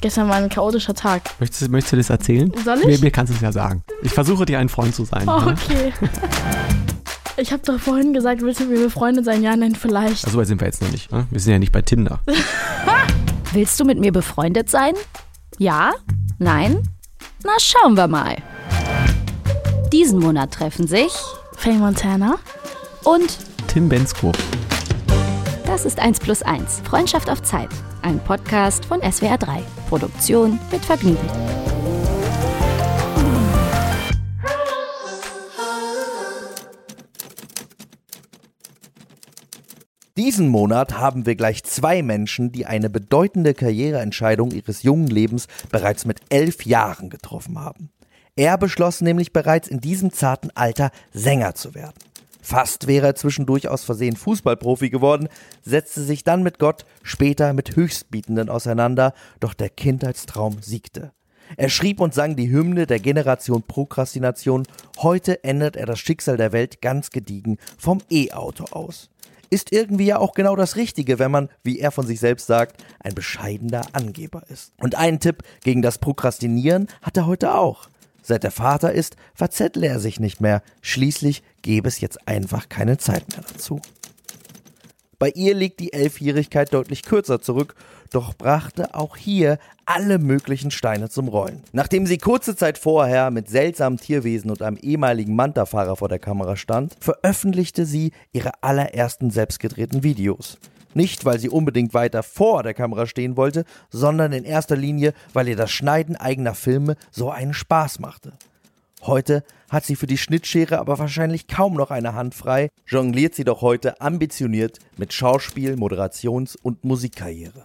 Gestern war ein chaotischer Tag. Möchtest, möchtest du das erzählen? Soll ich? Mir, mir kannst du es ja sagen. Ich versuche dir ein Freund zu sein. Oh, ne? okay. Ich habe doch vorhin gesagt, willst du mit mir befreundet sein? Ja, nein, vielleicht. Also, so weit sind wir jetzt noch nicht. Ne? Wir sind ja nicht bei Tinder. Willst du mit mir befreundet sein? Ja? Nein? Na, schauen wir mal. Diesen Monat treffen sich Faye Montana? und Tim Bensko. Das ist 1 plus 1. Freundschaft auf Zeit. Ein Podcast von SWR 3. Produktion mit Vergnügen. Diesen Monat haben wir gleich zwei Menschen, die eine bedeutende Karriereentscheidung ihres jungen Lebens bereits mit elf Jahren getroffen haben. Er beschloss nämlich bereits in diesem zarten Alter Sänger zu werden. Fast wäre er zwischendurch aus Versehen Fußballprofi geworden, setzte sich dann mit Gott, später mit Höchstbietenden auseinander, doch der Kindheitstraum siegte. Er schrieb und sang die Hymne der Generation Prokrastination. Heute ändert er das Schicksal der Welt ganz gediegen vom E-Auto aus. Ist irgendwie ja auch genau das Richtige, wenn man, wie er von sich selbst sagt, ein bescheidener Angeber ist. Und einen Tipp gegen das Prokrastinieren hat er heute auch. Seit er Vater ist, verzettle er sich nicht mehr. Schließlich gäbe es jetzt einfach keine Zeit mehr dazu. Bei ihr liegt die Elfjährigkeit deutlich kürzer zurück, doch brachte auch hier alle möglichen Steine zum Rollen. Nachdem sie kurze Zeit vorher mit seltsamen Tierwesen und einem ehemaligen Manta-Fahrer vor der Kamera stand, veröffentlichte sie ihre allerersten selbstgedrehten Videos. Nicht, weil sie unbedingt weiter vor der Kamera stehen wollte, sondern in erster Linie, weil ihr das Schneiden eigener Filme so einen Spaß machte. Heute hat sie für die Schnittschere aber wahrscheinlich kaum noch eine Hand frei, jongliert sie doch heute ambitioniert mit Schauspiel, Moderations- und Musikkarriere.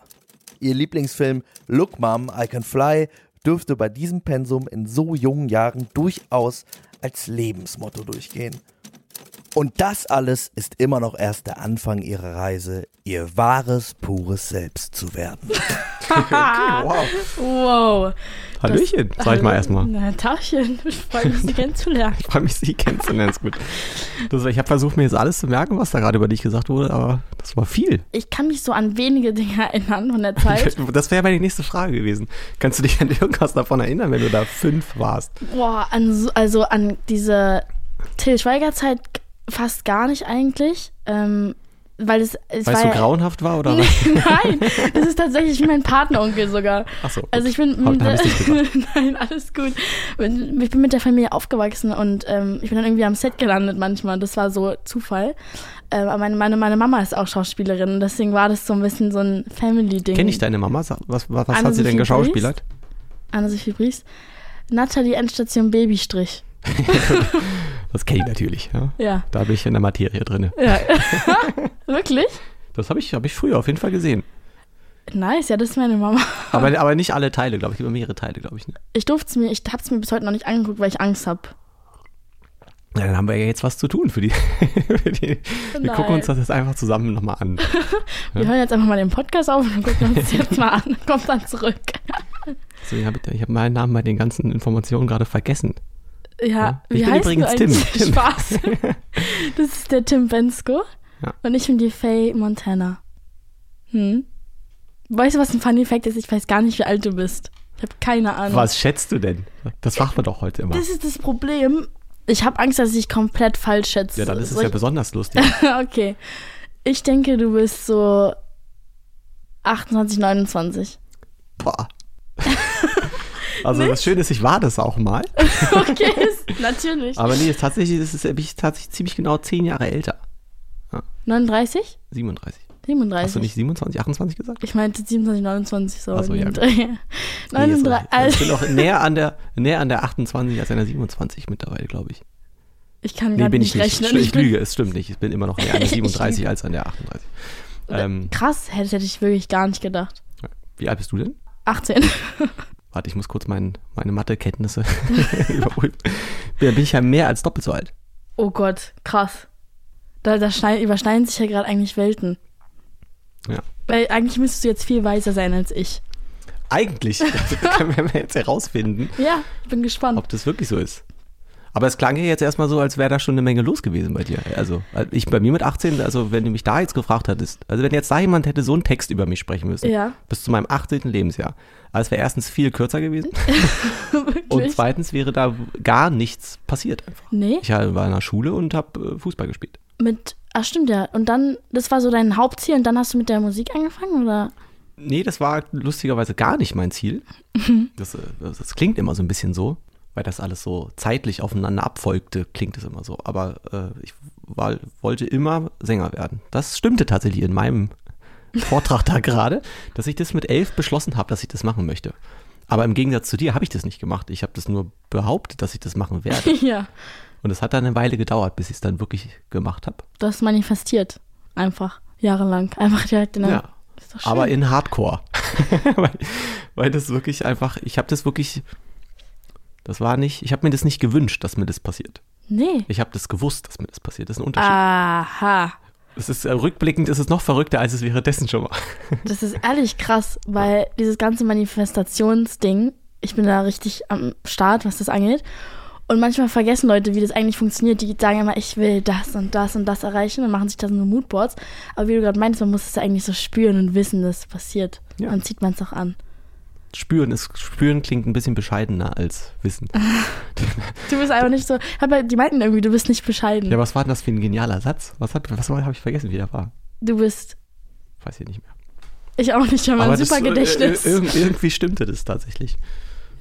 Ihr Lieblingsfilm Look Mom, I Can Fly dürfte bei diesem Pensum in so jungen Jahren durchaus als Lebensmotto durchgehen. Und das alles ist immer noch erst der Anfang ihrer Reise, ihr wahres, pures Selbst zu werden. wow. Wow. Hallöchen, sag ich mal erstmal. Na, Tagchen. Ich freue mich, Sie kennenzulernen. Ich freue mich, Sie kennenzulernen. Ist gut. Das, ich habe versucht, mir jetzt alles zu merken, was da gerade über dich gesagt wurde, aber das war viel. Ich kann mich so an wenige Dinge erinnern von der Zeit. Das wäre meine nächste Frage gewesen. Kannst du dich an irgendwas davon erinnern, wenn du da fünf warst? Boah, an, so- also an diese Till Schweiger-Zeit fast gar nicht eigentlich. Ähm, weil es, es Weil es so ja, grauenhaft war oder was? nein, das ist tatsächlich wie mein Patenonkel sogar. Ach so, Also ich bin ich nicht nein, alles gut. Ich bin mit der Familie aufgewachsen und ähm, ich bin dann irgendwie am Set gelandet manchmal. Das war so Zufall. Ähm, aber meine, meine, meine Mama ist auch Schauspielerin und deswegen war das so ein bisschen so ein Family-Ding. Kenne ich deine Mama? Was, was, was hat sie denn Sophie geschauspielert? Anne-Sophie Bries. Nathalie Endstation Babystrich. Das kenne ich natürlich. Ja. Ja. Da bin ich in der Materie drin. ja. Wirklich? Das habe ich, hab ich früher auf jeden Fall gesehen. Nice, ja, das ist meine Mama. Aber, aber nicht alle Teile, glaube ich. Über mehrere Teile, glaube ich. Ne? Ich durfte es mir, ich habe es mir bis heute noch nicht angeguckt, weil ich Angst habe. Ja, dann haben wir ja jetzt was zu tun für die. für die wir Nein. gucken uns das jetzt einfach zusammen nochmal an. Wir hören jetzt einfach mal den Podcast auf und gucken uns das jetzt mal an. Kommt dann zurück. Habe ich, ich hab meinen Namen bei den ganzen Informationen gerade vergessen. Ja, Ich wie bin heißt übrigens du Tim. eigentlich? Tim. Spaß. Das ist der Tim Bensko. Ja. Und ich bin die Faye Montana. Hm? Weißt du, was ein Funny Fact ist? Ich weiß gar nicht, wie alt du bist. Ich habe keine Ahnung. Was schätzt du denn? Das machen wir doch heute immer. Das ist das Problem. Ich habe Angst, dass ich komplett falsch schätze. Ja, dann ist es Soll ja ich- besonders lustig. okay. Ich denke, du bist so 28, 29. Boah. Also das Schöne ist, ich war das auch mal. Okay, ist, natürlich. Aber nee, tatsächlich ist es bin ich tatsächlich ziemlich genau zehn Jahre älter. 39? 37. 37. Hast du nicht 27, 28 gesagt? Ich meinte 27, 29, so. Ach so, ja, dem gut. Dreh. Nee, ist 39, richtig. ich bin auch näher an der, näher an der 28 als an der 27 mittlerweile, glaube ich. ich kann Nee, gar bin nicht ich nicht. rechnen. Ich, bin- lüge, es stimmt nicht. Ich bin immer noch näher an der Ich 37 lüge. als an der 38. Ähm, Krass, hätte, hätte ich wirklich gar nicht gedacht. wie alt bist du denn? 18. Warte, ich muss kurz mein, meine Mathekenntnisse überprüfen. Da bin ich ja mehr als doppelt so alt. Oh Gott, krass. Da, da schneid, überschneiden sich ja gerade eigentlich Welten. Ja. Weil eigentlich müsstest du jetzt viel weiser sein als ich. Eigentlich, das können wir jetzt herausfinden, Ja, ich bin gespannt. ob das wirklich so ist. Aber es klang ja jetzt erstmal so, als wäre da schon eine Menge los gewesen bei dir. Also ich bei mir mit 18, also wenn du mich da jetzt gefragt hättest, also wenn jetzt da jemand hätte so einen Text über mich sprechen müssen, Ja. bis zu meinem 18. Lebensjahr, also es wäre erstens viel kürzer gewesen und zweitens wäre da gar nichts passiert einfach. Nee, Ich war in der Schule und habe Fußball gespielt. mit, ach stimmt ja. Und dann, das war so dein Hauptziel und dann hast du mit der Musik angefangen, oder? Nee, das war lustigerweise gar nicht mein Ziel. Das, äh, das, das klingt immer so ein bisschen so, weil das alles so zeitlich aufeinander abfolgte, klingt es immer so. Aber äh, ich war, wollte immer Sänger werden. Das stimmte tatsächlich in meinem Vortrag da gerade, dass ich das mit elf beschlossen habe, dass ich das machen möchte. Aber im Gegensatz zu dir habe ich das nicht gemacht. Ich habe das nur behauptet, dass ich das machen werde. ja. Und es hat dann eine Weile gedauert, bis ich es dann wirklich gemacht habe. Du hast manifestiert. Einfach. Jahrelang. Einfach direkt in der. Ja. Aber in Hardcore. weil, weil das wirklich einfach, ich habe das wirklich, das war nicht, ich habe mir das nicht gewünscht, dass mir das passiert. Nee. Ich habe das gewusst, dass mir das passiert. Das ist ein Unterschied. Aha. Es ist äh, rückblickend, ist es noch verrückter, als es währenddessen schon war. Das ist ehrlich krass, weil dieses ganze Manifestationsding, ich bin da richtig am Start, was das angeht. Und manchmal vergessen Leute, wie das eigentlich funktioniert. Die sagen immer, ich will das und das und das erreichen und machen sich da so Moodboards. Aber wie du gerade meinst, man muss es eigentlich so spüren und wissen, dass es passiert. Ja. Dann zieht man es auch an. Spüren ist, spüren klingt ein bisschen bescheidener als wissen. Du bist einfach nicht so. Aber die meinten irgendwie, du bist nicht bescheiden. Ja, was war denn das für ein genialer Satz? Was, hat, was habe ich vergessen, wie der war? Du bist. Weiß ich nicht mehr. Ich auch nicht, aber ein super das, äh, Gedächtnis. Äh, irg- irgendwie stimmte das tatsächlich.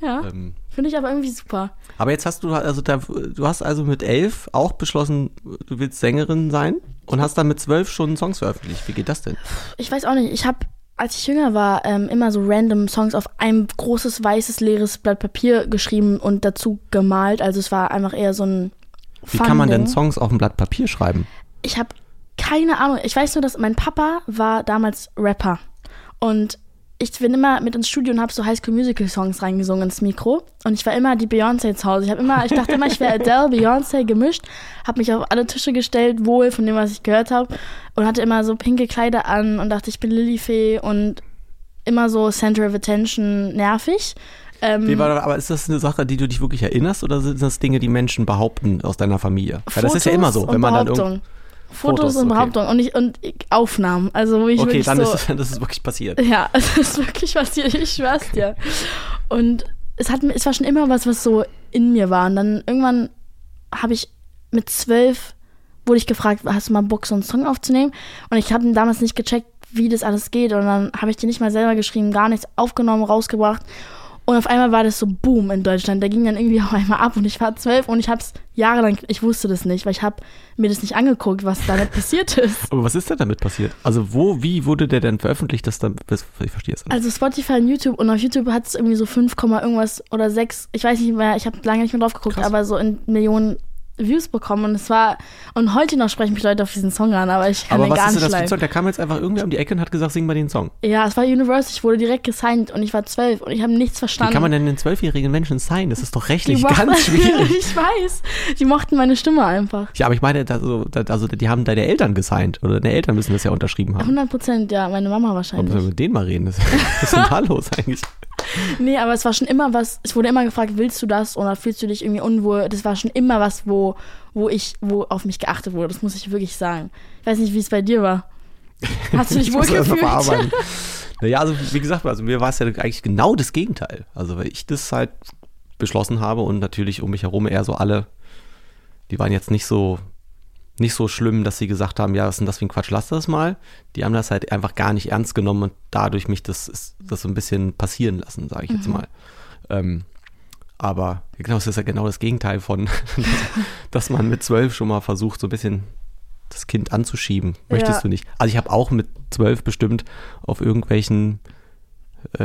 ja, Ähm, finde ich aber irgendwie super. Aber jetzt hast du also da, du hast also mit elf auch beschlossen, du willst Sängerin sein und hast dann mit zwölf schon Songs veröffentlicht. Wie geht das denn? Ich weiß auch nicht. Ich habe, als ich jünger war, ähm, immer so random Songs auf ein großes, weißes, leeres Blatt Papier geschrieben und dazu gemalt. Also es war einfach eher so ein Wie kann man denn. Songs auf ein Blatt Papier schreiben? Ich habe keine Ahnung. Ich weiß nur, dass mein Papa war damals Rapper. Und ich bin immer mit ins Studio und habe so High School Musical Songs reingesungen ins Mikro. Und ich war immer die Beyoncé zu Hause. Ich, hab immer, ich dachte immer, ich wäre Adele, Beyoncé gemischt. Habe mich auf alle Tische gestellt, wohl von dem, was ich gehört habe. Und hatte immer so pinke Kleider an und dachte, ich bin Lilifee und immer so Center of Attention nervig. Ähm, Aber ist das eine Sache, die du dich wirklich erinnerst oder sind das Dinge, die Menschen behaupten aus deiner Familie? Weil das ist ja immer so, wenn man dann irgend Behauptung. Fotos, Fotos, und okay. Behauptung und, ich, und Aufnahmen. Also wo ich Okay, wirklich dann so, ist es, das ist wirklich passiert. Ja, es ist wirklich passiert, ich schwör's dir. Und es, hat, es war schon immer was, was so in mir war. Und dann irgendwann habe ich mit zwölf, wurde ich gefragt, hast du mal Bock, so einen Song aufzunehmen? Und ich habe damals nicht gecheckt, wie das alles geht. Und dann habe ich den nicht mal selber geschrieben, gar nichts aufgenommen, rausgebracht. Und auf einmal war das so Boom in Deutschland. Da ging dann irgendwie auf einmal ab und ich war zwölf und ich habe es jahrelang, ich wusste das nicht, weil ich habe mir das nicht angeguckt, was damit passiert ist. Aber was ist denn damit passiert? Also wo, wie wurde der denn veröffentlicht, dass dann, das- ich verstehe es nicht. Also Spotify und YouTube und auf YouTube hat es irgendwie so 5, irgendwas oder 6, ich weiß nicht mehr, ich habe lange nicht mehr drauf geguckt, Krass. aber so in Millionen Views bekommen und es war und heute noch sprechen mich Leute auf diesen Song an, aber ich kann Aber den was gar ist denn nicht das für ein. Song? Da kam jetzt einfach irgendwer um die Ecke und hat gesagt, sing mal den Song. Ja, es war Universal, ich wurde direkt gesigned und ich war 12 und ich habe nichts Wie verstanden. kann man denn einen zwölfjährigen Menschen sein? Das ist doch rechtlich ganz schwierig. ich weiß, die mochten meine Stimme einfach. Ja, aber ich meine, also, also die haben deine Eltern gesigned oder deine Eltern müssen das ja unterschrieben haben. 100 Prozent, ja, meine Mama Ob wir wahrscheinlich. mit denen mal reden, das, was ist da los eigentlich? Nee, aber es war schon immer was, es wurde immer gefragt, willst du das oder fühlst du dich irgendwie unwohl? Das war schon immer was, wo, wo ich, wo auf mich geachtet wurde, das muss ich wirklich sagen. Ich weiß nicht, wie es bei dir war. Hast du dich Ich wohl gefühlt? Naja, also wie gesagt, also mir war es ja eigentlich genau das Gegenteil. Also weil ich das halt beschlossen habe und natürlich um mich herum eher so alle, die waren jetzt nicht so nicht so schlimm, dass sie gesagt haben, ja, was ist denn das für ein Quatsch, lass das mal. Die haben das halt einfach gar nicht ernst genommen und dadurch mich das, das so ein bisschen passieren lassen, sage ich jetzt Mhm. mal. Ähm, aber genau, es ist ja genau das Gegenteil von, dass man mit zwölf schon mal versucht, so ein bisschen das Kind anzuschieben. Möchtest Ja. du nicht? Also ich habe auch mit zwölf bestimmt auf irgendwelchen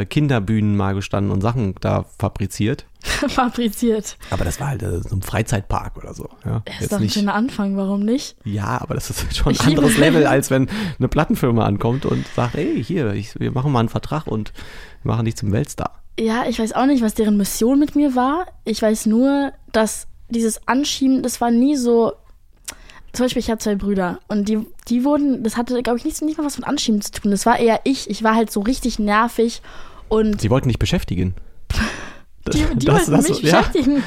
Kinderbühnen mal gestanden und Sachen da fabriziert. Fabriziert. Aber das war halt äh, so ein Freizeitpark oder so. Ja, Das ist doch ein schöner Anfang, warum nicht? ja, aber das ist schon Ich ein anderes Level, als wenn eine Plattenfirma ankommt und sagt, ey, hier, ich, wir machen mal einen Vertrag und wir machen dich zum Weltstar. Ja, ich weiß auch nicht, was deren Mission mit mir war. Ich weiß nur, dass dieses Anschieben, das war nie so. Zum Beispiel, ich habe zwei Brüder und die, die wurden, das hatte, glaube ich, nicht, nicht mal was mit Anschieben zu tun. Das war eher ich. Ich war halt so richtig nervig und Sie wollten dich beschäftigen. die, die Das- wollten das- mich ja. beschäftigen.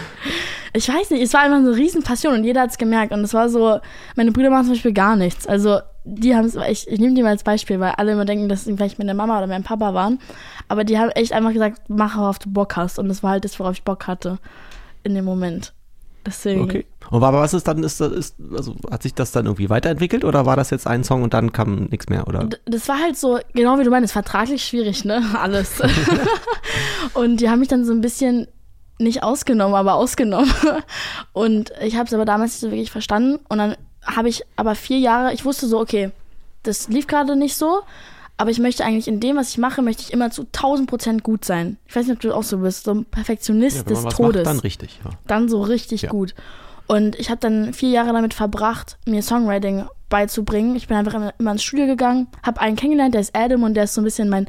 Ich weiß nicht, es war einfach so eine Riesenpassion und jeder hat es gemerkt. Und es war so, meine Brüder machen zum Beispiel gar nichts. Also die haben es, ich, ich nehme die mal als Beispiel, weil alle immer denken, dass sie vielleicht meine Mama oder mein Papa waren. Aber die haben echt einfach gesagt, mach, worauf du Bock hast. Und das war halt das, worauf ich Bock hatte in dem Moment. Deswegen. Okay. Und aber was ist dann, ist, ist, also hat sich das dann irgendwie weiterentwickelt oder war das jetzt ein Song und dann kam nichts mehr? Oder? D- Das war halt so, genau wie du meinst, vertraglich schwierig, ne? Alles. und die haben mich dann so ein bisschen nicht ausgenommen, aber ausgenommen. Und ich habe es aber damals nicht so wirklich verstanden. Und dann habe ich aber vier Jahre, ich wusste so, okay, das lief gerade nicht so, aber ich möchte eigentlich in dem, was ich mache, möchte ich immer zu 1000 Prozent gut sein. Ich weiß nicht, ob du auch so bist, so ein Perfektionist Ja, des Todes macht, dann richtig. Ja. dann so richtig Ja. gut. Und ich habe dann vier Jahre damit verbracht, mir Songwriting beizubringen. Ich bin einfach immer, immer ins Studio gegangen, habe einen kennengelernt, der ist Adam und der ist so ein bisschen mein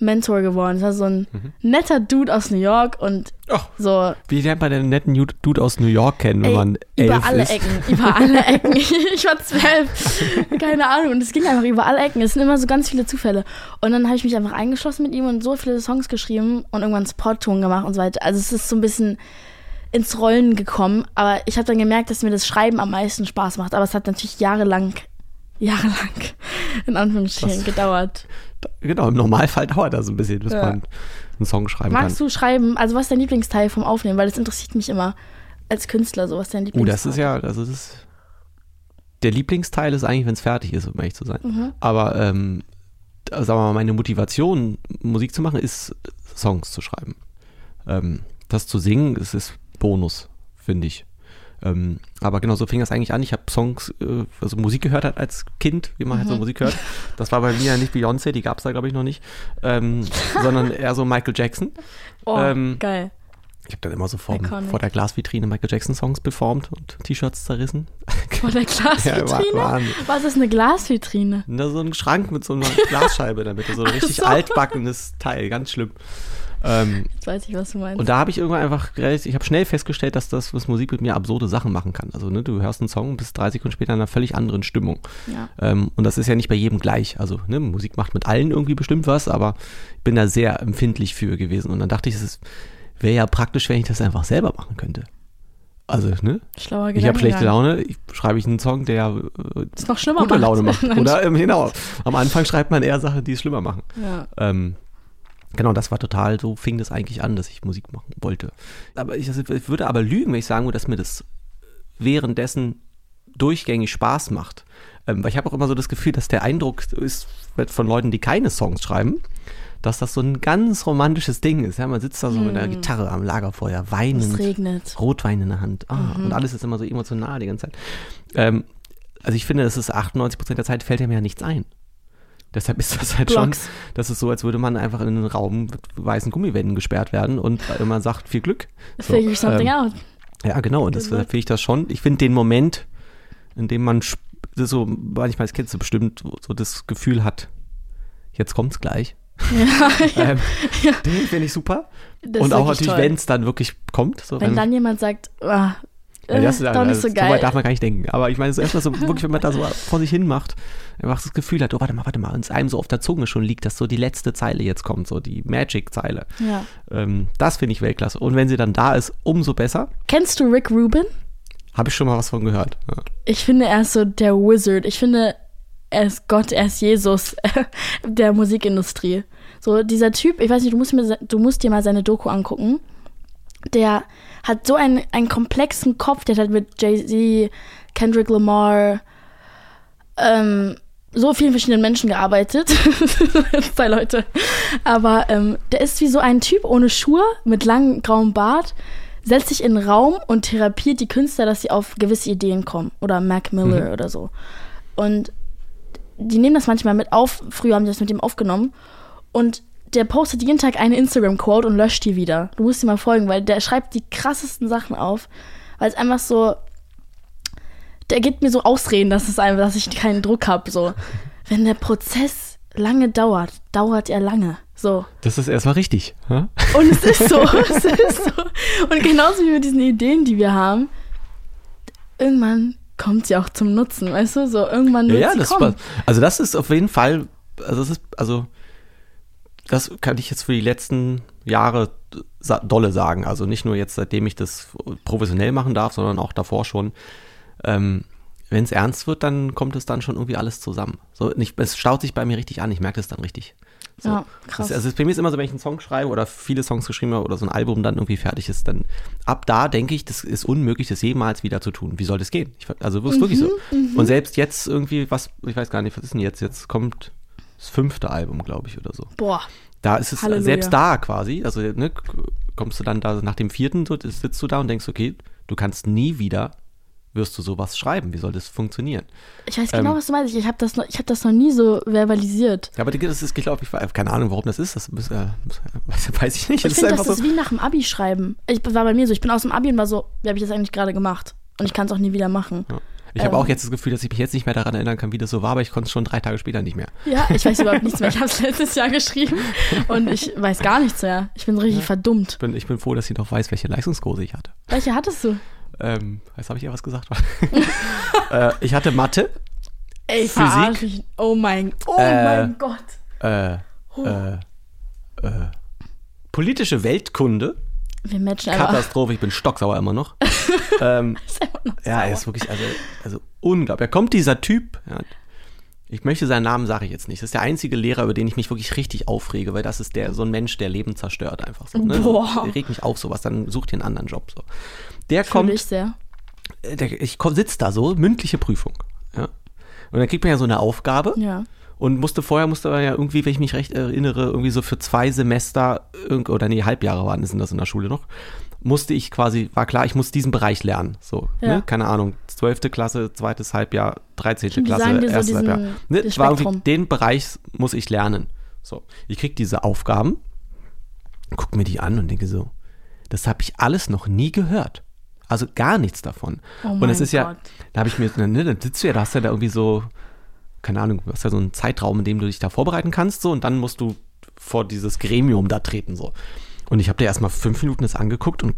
Mentor geworden. Das war so ein Mhm. netter Dude aus New York und Ach. so Wie lernt man den netten Dude aus New York kennen, wenn ey, man über elf alle ist? Ecken, über alle Ecken. Ich war zwölf, keine Ahnung. Und es ging einfach über alle Ecken. Es sind immer so ganz viele Zufälle. Und dann habe ich mich einfach eingeschlossen mit ihm und so viele Songs geschrieben und irgendwann Spot-Ton gemacht und so weiter. Also es ist so ein bisschen ins Rollen gekommen. Aber ich habe dann gemerkt, dass mir das Schreiben am meisten Spaß macht. Aber es hat natürlich jahrelang, jahrelang in Anführungsstrichen gedauert. Genau, im Normalfall dauert das ein bisschen, bis Ja. man einen Song schreiben Magst kann. du schreiben? Also was ist dein Lieblingsteil vom Aufnehmen? Weil das interessiert mich immer als Künstler, so was ist dein Oh, Lieblingsteil das ist ja, das ist, der Lieblingsteil ist eigentlich, wenn es fertig ist, um ehrlich zu sein. Mhm. Aber, ähm, sagen wir mal, meine Motivation, Musik zu machen, ist, Songs zu schreiben. Ähm, das zu singen, das ist Bonus, finde ich. Ähm, aber genau so fing das eigentlich an. Ich habe Songs, äh, also Musik gehört hat als Kind, wie man halt so Mhm. Musik hört. Das war bei mir ja nicht Beyoncé, die gab es da glaube ich noch nicht, ähm, sondern eher so Michael Jackson. Oh, Ähm, geil. Ich habe dann immer so vor, vor der Glasvitrine Michael Jackson Songs performt und T-Shirts zerrissen. Vor der Glasvitrine? war- Wahnsinn. Was ist eine Glasvitrine? Na, so ein Schrank mit so einer Glasscheibe in der Mitte, so ein richtig so. altbackenes Teil, ganz schlimm. Ähm, Jetzt weiß ich, was du meinst. und da habe ich irgendwann einfach, ich habe schnell festgestellt, dass das, was Musik mit mir absurde Sachen machen kann. Also ne, du hörst einen Song und bist drei Sekunden später in einer völlig anderen Stimmung. ja. Ähm, und das ist ja nicht bei jedem gleich. Also ne, Musik macht mit allen irgendwie bestimmt was, aber ich bin da sehr empfindlich für gewesen. Und dann dachte ich, es wäre ja praktisch, wenn ich das einfach selber machen könnte. Also, ne? Schlauer Ich habe schlechte. Laune, ich schreibe ich einen Song, der äh, Ist noch schlimmer gute macht. Laune macht. Oder ähm, genau. Am Anfang schreibt man eher Sachen, die es schlimmer machen. Ja. Ähm, genau, das war total, so fing das eigentlich an, dass ich Musik machen wollte. Aber ich, also, ich würde aber lügen, wenn ich sagen würde, dass mir das währenddessen durchgängig Spaß macht. Ähm, weil ich habe auch immer so das Gefühl, dass der Eindruck ist von Leuten, die keine Songs schreiben, dass das so ein ganz romantisches Ding ist. Ja, man sitzt da so mit der Gitarre am Lagerfeuer, Es weinend, regnet. Rotwein in der Hand. Ah, Und alles ist immer so emotional die ganze Zeit. Ähm, also ich finde, das ist 98 Prozent der Zeit fällt mir ja nichts ein. Deshalb ist das halt Blocks. schon, das ist so, als würde man einfach in einen Raum mit weißen Gummibänden gesperrt werden und man sagt viel Glück. So, Figure something ähm, out. Ja, genau. Und luck. finde ich das schon. Ich finde den Moment, in dem man das ist so manchmal als Kind so bestimmt so das Gefühl hat, jetzt kommt's gleich. Ja, ähm, Den finde ich super. das und auch natürlich, wenn es dann wirklich kommt. So, Wenn dann jemand sagt, ah, Ja, äh, das ist doch nicht so so geil. weit darf man gar nicht denken. Aber ich meine, so erstmal so wirklich, wenn man da so vor sich hin macht, einfach das Gefühl hat, oh, warte mal, warte mal, und es einem so auf der Zunge schon liegt, dass so die letzte Zeile jetzt kommt, so die Magic-Zeile. ja. Ähm, das finde ich Weltklasse. Und wenn sie dann da ist, umso besser. Kennst du Rick Rubin? Habe ich schon mal was von gehört. Ja. Ich finde, er ist so der Wizard. Ich finde, er ist Gott, er ist Jesus der Musikindustrie. So, dieser Typ, ich weiß nicht, du musst, mir, du musst dir mal seine Doku angucken. Der hat so einen, einen komplexen Kopf, der hat halt mit Jay-Z, Kendrick Lamar, ähm, so vielen verschiedenen Menschen gearbeitet. Zwei Leute. Aber ähm, der ist wie so ein Typ ohne Schuhe, mit langem grauem Bart, setzt sich in einen Raum und therapiert die Künstler, dass sie auf gewisse Ideen kommen. Oder Mac Miller oder so. Und die nehmen das manchmal mit auf. Früher haben die das mit ihm aufgenommen. Und der postet jeden Tag eine Instagram-Quote und löscht die wieder. Du musst ihm mal folgen, weil der schreibt die krassesten Sachen auf. Weil es einfach so. Der gibt mir so Ausreden, dass, es einfach, dass ich keinen Druck habe. So. Wenn der Prozess lange dauert, dauert er lange. So. Das ist erstmal richtig. Ja? Und es ist so, es ist so. Und genauso wie mit diesen Ideen, die wir haben, irgendwann kommt sie auch zum Nutzen, weißt du? So, irgendwann Ja, wird ja, sie das kommen. war, also das ist auf jeden Fall, also das ist, also das kann ich jetzt für die letzten Jahre dolle sagen. Also nicht nur jetzt, seitdem ich das professionell machen darf, sondern auch davor schon. Ähm, wenn es ernst wird, dann kommt es dann schon irgendwie alles zusammen. So, nicht, es staut sich bei mir richtig an, ich merke das dann richtig. So. Ja, krass. Das, also bei mir ist immer so, wenn ich einen Song schreibe oder viele Songs geschrieben habe oder so ein Album dann irgendwie fertig ist, dann ab da denke ich, das ist unmöglich, das jemals wieder zu tun. Wie soll das gehen? Ich, also ist wirklich so. Und selbst jetzt irgendwie, was, ich weiß gar nicht, was ist denn jetzt? Jetzt kommt das fünfte Album, glaube ich, oder so. Boah. Da ist es Halleluja. selbst da quasi, also ne, kommst du dann da nach dem vierten, so, sitzt du da und denkst, okay, du kannst nie wieder, wirst du sowas schreiben. Wie soll das funktionieren? Ich weiß genau, Ähm. was du meinst. Ich habe das, noch- ich hab das noch nie so verbalisiert. Ja, aber das ist, ich glaube, ich keine Ahnung, warum das ist. Das muss, äh, muss, weiß ich nicht. Ich finde, das ist so. wie nach dem Abi schreiben. Ich war bei mir so, ich bin aus dem Abi und war so, wie habe ich das eigentlich gerade gemacht? Und ich kann es auch nie wieder machen. Ja. Ich habe Ähm. auch jetzt das Gefühl, dass ich mich jetzt nicht mehr daran erinnern kann, wie das so war, aber ich konnte es schon drei Tage später nicht mehr. Ja, ich weiß überhaupt nichts mehr. Ich habe es letztes Jahr geschrieben und ich weiß gar nichts mehr. Ich bin richtig verdummt. Ich bin, ich bin froh, dass ich noch weiß, welche Leistungskurse ich hatte. Welche hattest du? Ähm, jetzt habe ich ja was gesagt. äh, ich hatte Mathe, Ey, Physik? mich. Oh mein, oh Äh. mein Gott. äh, äh, äh, politische Weltkunde, Wir matchen einfach. Katastrophe, ich bin stocksauer immer noch. ähm, Ist immer noch ja, er ist wirklich, also, also unglaublich. Da kommt dieser Typ, ja, ich möchte seinen Namen sage ich jetzt nicht. Das ist der einzige Lehrer, über den ich mich wirklich richtig aufrege, weil das ist der so ein Mensch, der Leben zerstört einfach so. Ne? Boah. Der regt mich auf sowas, dann such dir einen anderen Job so. Der Fühl kommt, ich sehr. äh, der, ich komm, sitz da so, mündliche Prüfung. Ja. Und dann kriegt man ja so eine Aufgabe Ja. Und musste vorher, musste man ja irgendwie, wenn ich mich recht erinnere, irgendwie so für zwei Semester, oder nee, Halbjahre waren es in das in der Schule noch, musste ich quasi, war klar, ich muss diesen Bereich lernen. So, Ja. ne? keine Ahnung, zwölfte Klasse, zweites Halbjahr, 13. Die Klasse, so erstes Halbjahr. Ne? war irgendwie, den Bereich muss ich lernen. So, ich krieg diese Aufgaben, guck mir die an und denke so, das habe ich alles noch nie gehört. Also gar nichts davon. Oh und es ist ja, Gott. da habe ich mir, ne, dann sitzt du ja, da hast du ja da irgendwie so, keine Ahnung, du hast ja so einen Zeitraum, in dem du dich da vorbereiten kannst, so, und dann musst du vor dieses Gremium da treten, so. Und ich habe dir erstmal fünf Minuten das angeguckt und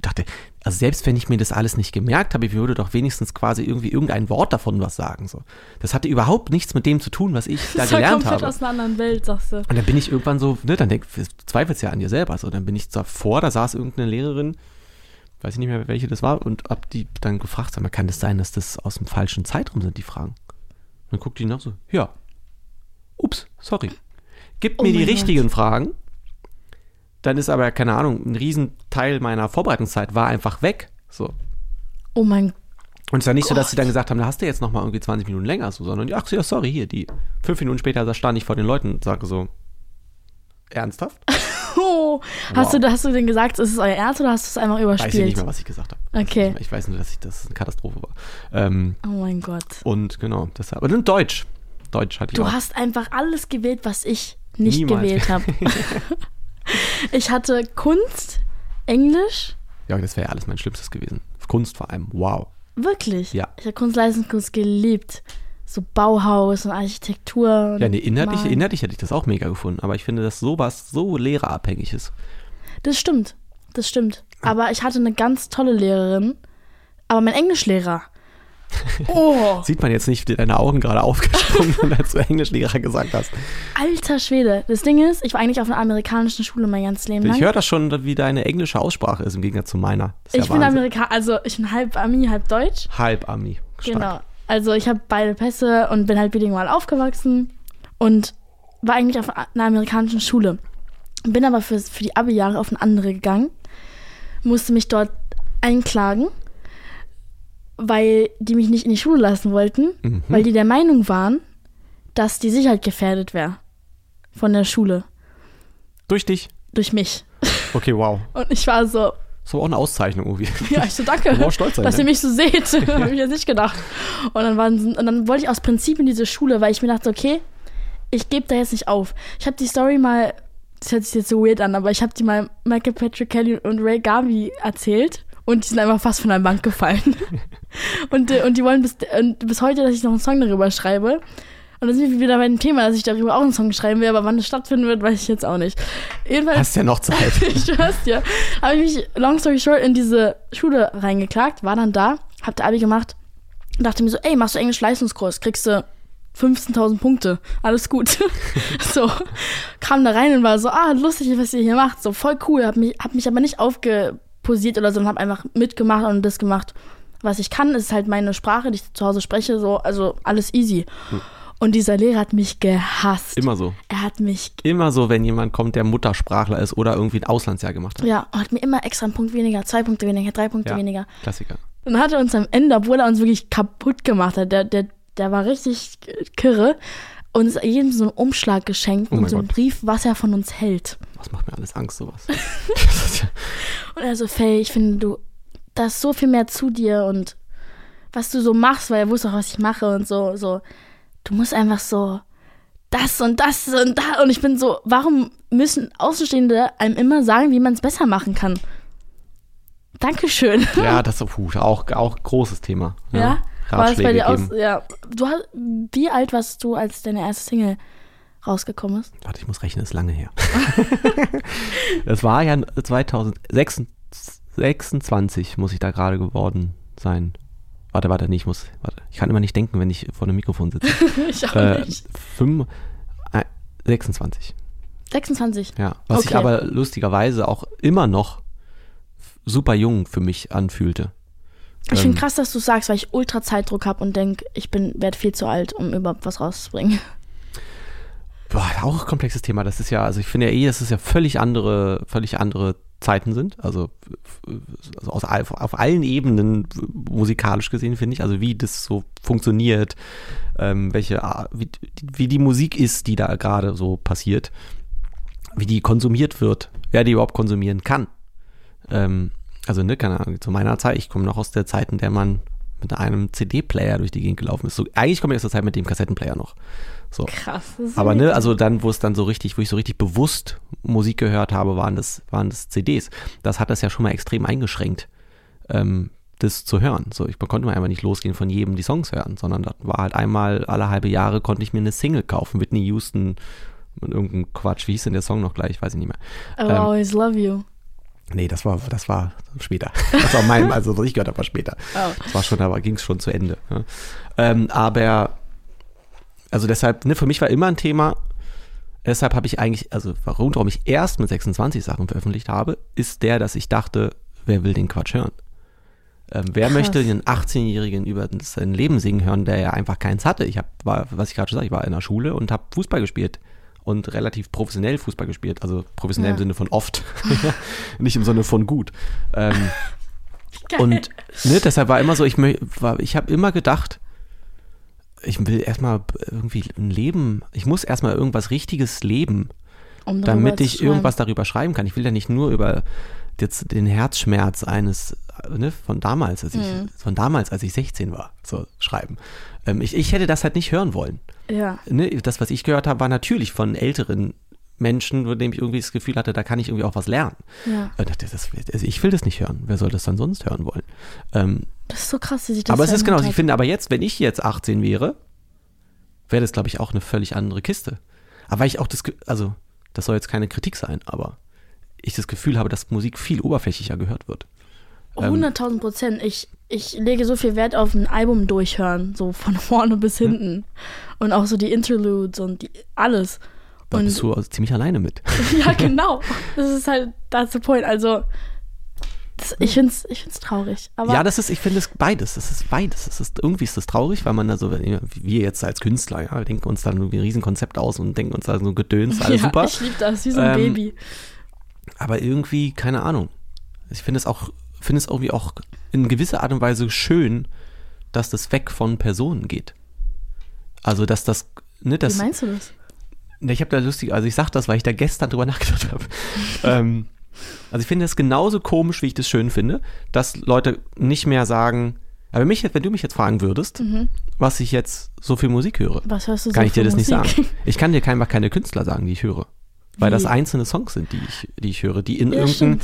dachte, also selbst wenn ich mir das alles nicht gemerkt habe, ich würde doch wenigstens quasi irgendwie irgendein Wort davon was sagen, so. Das hatte überhaupt nichts mit dem zu tun, was ich da Das gelernt komplett habe. aus einer anderen Welt, sagst du. Und dann bin ich irgendwann so, ne, dann denk, du zweifelst ja an dir selber. So, dann bin ich davor, da saß irgendeine Lehrerin, weiß ich nicht mehr, welche das war, und hab die dann gefragt, sag mal, kann das sein, dass das aus dem falschen Zeitraum sind, die Fragen? Dann guckt die nach so, ja. Ups, sorry. Gib Oh mir die mein Gott. richtigen Fragen. Dann ist aber, keine Ahnung, ein Riesenteil meiner Vorbereitungszeit war einfach weg. So. Oh mein Und es war nicht so, dass sie Gott. dann gesagt haben, da hast du jetzt noch mal irgendwie 20 Minuten länger, so, sondern, ach ja, sorry, hier, die. Fünf Minuten später da stand ich vor den Leuten und sage so, ernsthaft? Oh, hast, Wow. du, hast du denn gesagt, ist es euer Ernst oder hast du es einfach Weiß ich nicht überspielt? mehr, was ich gesagt habe. Okay. Ich weiß nur, dass ich, dass es eine Katastrophe war. Ähm, Oh mein Gott. und genau, deshalb. Aber dann Deutsch. Deutsch hatte ich Du auch. hast einfach alles gewählt, was ich nicht Niemals. gewählt habe. ich hatte Kunst, Englisch, Ja, das wäre ja alles mein Schlimmstes gewesen. Kunst vor allem. Wow. wirklich. Ja. Ich habe Kunst-Leistungskurs geliebt. So Bauhaus und Architektur. Ja, nee, inhaltlich, inhaltlich hätte ich das auch mega gefunden. Aber ich finde, dass sowas so lehrerabhängig ist. Das stimmt. Das stimmt. Aber ich hatte eine ganz tolle Lehrerin. Aber mein Englischlehrer. Oh, Sieht man jetzt nicht, wie deine Augen gerade aufgesprungen sind, als du Englischlehrer gesagt hast. alter Schwede. Das Ding ist, ich war eigentlich auf einer amerikanischen Schule mein ganzes Leben lang. Ich höre das schon, wie deine englische Aussprache ist im Gegensatz zu meiner. Ist ja ich bin. Amerikaner, also ich bin halb Ami, halb Deutsch. Halb Ami. Stark. Genau. Also ich habe beide Pässe und bin halt bilingual aufgewachsen und war eigentlich auf einer amerikanischen Schule. Bin aber für, für die Abi-Jahre auf eine andere gegangen, musste mich dort einklagen, weil die mich nicht in die Schule lassen wollten, Mhm. weil die der Meinung waren, dass die Sicherheit gefährdet wäre von der Schule Durch dich. durch mich. Okay, wow. Und ich war so, Das war auch eine Auszeichnung irgendwie. Ja, ich so, danke, brauchst stolz sein, dass ne? ihr mich so seht. Habe ich jetzt nicht gedacht. Und dann, waren, und dann wollte ich aus Prinzip in diese Schule, weil ich mir dachte, okay, ich gebe da jetzt nicht auf. Ich habe die Story mal, das hört sich jetzt so weird an, aber ich habe die mal Michael Patrick Kelly und Ray Garvey erzählt. Und die sind einfach fast von der Bank gefallen. und, äh, und die wollen bis, bis heute, dass ich noch einen Song darüber schreibe. Und dann sind wir wieder bei dem Thema, dass ich darüber auch einen Song schreiben will, aber wann das stattfinden wird, weiß ich jetzt auch nicht. Jedenfalls Hast ja noch Zeit. ich schwör's dir. Habe ich mich, long story short, in diese Schule reingeklagt, war dann da, hab der Abi gemacht und dachte mir so, ey, machst du Englisch-Leistungskurs, kriegst du 15.000 Punkte, alles gut. so, kam da rein und war so, ah, lustig, was ihr hier macht, so voll cool, hab mich, hab mich aber nicht aufgeposiert oder so, sondern hab einfach mitgemacht und das gemacht, was ich kann, ist halt meine Sprache, die ich zu Hause spreche, so, also alles easy. Hm. Und dieser Lehrer hat mich gehasst. Immer so. Er hat mich, Immer so, wenn jemand kommt, der Muttersprachler ist oder irgendwie ein Auslandsjahr gemacht hat. ja, hat mir immer extra einen Punkt weniger, zwei Punkte weniger, drei Punkte Ja. weniger. Klassiker. Und hat er uns am Ende, obwohl er uns wirklich kaputt gemacht hat, der, der, der war richtig kirre, uns jedem so einen Umschlag geschenkt Oh und so einen Gott. Brief, was er von uns hält. Was macht mir alles Angst, sowas? Und er so, Faye, ich finde, du, da ist so viel mehr zu dir und was du so machst, weil er wusste auch, was ich mache und so, so, du musst einfach so das und das und da. Und ich bin so, warum müssen Außenstehende einem immer sagen, wie man es besser machen kann? Dankeschön. ja, das ist puh, auch, auch großes Thema. Ja? War es bei dir aus? Ja. Du hast, wie alt warst du, als deine erste Single rausgekommen ist? Warte, ich muss rechnen, ist lange her. das war ja 2026, muss ich da gerade geworden sein. Warte, warte, nee, ich muss, warte. Ich kann immer nicht denken, wenn ich vor einem Mikrofon sitze. ich auch äh, nicht. fünf, äh, 26, 26. ja. Was sich Okay. aber lustigerweise auch immer noch super jung für mich anfühlte. Ich Ähm, finde krass, dass du sagst, weil ich ultra Zeitdruck habe und denk, ich bin werde viel zu alt, um überhaupt was rauszubringen. Boah, auch ein komplexes Thema. Das ist ja, also ich finde ja eh, dass es ja völlig andere, völlig andere Zeiten sind. Also, also aus, auf allen Ebenen musikalisch gesehen, finde ich. Also wie das so funktioniert, ähm, welche, wie, wie die Musik ist, die da gerade so passiert, wie die konsumiert wird, wer die überhaupt konsumieren kann. Ähm, also, ne, keine Ahnung, zu meiner Zeit, ich komme noch aus der Zeit, in der man mit einem CD-Player durch die Gegend gelaufen ist. So, eigentlich komme ich aus der Zeit mit dem Kassettenplayer noch. So. Krass. Aber ne, also dann, wo es dann so richtig, wo ich so richtig bewusst Musik gehört habe, waren das, waren das CDs. Das hat das ja schon mal extrem eingeschränkt, ähm, das zu hören. So, ich konnte mal einfach nicht losgehen von jedem die Songs hören, sondern das war halt einmal alle halbe Jahre konnte ich mir eine Single kaufen, Whitney Houston und irgendein Quatsch. Wie hieß denn der Song noch gleich? Weiß ich nicht mehr. I will ähm, always love you. Nee, das war, das war später. Das war mein, also was ich gehört habe, war später. Oh. Das war schon, aber ging es schon zu Ende. Ja. Ähm, aber, also deshalb, ne, für mich war immer ein Thema, deshalb habe ich eigentlich, also warum, warum ich erst mit 26 Sachen veröffentlicht habe, ist der, dass ich dachte, wer will den Quatsch hören? Ähm, wer Krass. möchte einen 18-Jährigen über sein Leben singen hören, der ja einfach keins hatte? Ich habe, war, was ich gerade schon sagte, ich war in der Schule und habe Fußball gespielt und relativ professionell Fußball gespielt, also professionell im Ja. Sinne von oft, nicht im Sinne von gut. Ähm, und ne, deshalb war immer so, ich, war- ich habe immer gedacht, ich will erstmal irgendwie ein Leben, ich muss erstmal irgendwas Richtiges leben, um damit ich irgendwas darüber schreiben kann. Ich will ja nicht nur über jetzt den Herzschmerz eines, ne, von damals, als ich, Mhm. von damals, als ich 16 war, so schreiben. Ähm, ich, ich hätte das halt nicht hören wollen. Ja. Ne, das, was ich gehört habe, war natürlich von älteren Menschen, von denen ich irgendwie das Gefühl hatte, da kann ich irgendwie auch was lernen. Ja. Und dachte, das, also ich will das nicht hören. Wer soll das dann sonst hören wollen? Ähm, Das ist so krass, wie sich das aber es ist genau, ich finde aber jetzt, wenn ich jetzt 18 wäre, wäre das, glaube ich, auch eine völlig andere Kiste. Aber weil ich auch das, also, das soll jetzt keine Kritik sein, aber ich das Gefühl habe, dass Musik viel oberflächlicher gehört wird. Ähm, 100.000 Prozent. Ich, ich lege so viel Wert auf ein Album durchhören, so von vorne bis hinten. Und auch so die Interludes und die, alles. Da Und bist du also ziemlich alleine mit. ja, genau. Das ist halt, that's the point. Also, das, ich finde es ich find's traurig. Ja, das ist, ich finde es beides. Das ist beides. Das ist, irgendwie ist das traurig, weil man da so, wie wir jetzt als Künstler, ja, wir denken uns dann irgendwie ein Riesenkonzept aus und denken uns da so Gedöns, alles ja, super. ich liebe das, wie so ein Ähm, Baby. aber irgendwie, keine Ahnung. Ich finde es auch, finde es irgendwie auch in gewisser Art und Weise schön, dass das weg von Personen geht. Also, dass das, ne, Wie das, meinst du das? Ich habe da lustig, also ich sag das, weil ich da gestern drüber nachgedacht habe. ähm, also ich finde es genauso komisch, wie ich das schön finde, dass Leute nicht mehr sagen, aber mich, wenn du mich jetzt fragen würdest, was ich jetzt so viel Musik höre, kann so ich dir das nicht Musik? sagen. Ich kann dir einfach keine Künstler sagen, die ich höre. Weil Wie? das einzelne Songs sind, die ich, die ich höre, die in Ja, irgendein, stimmt.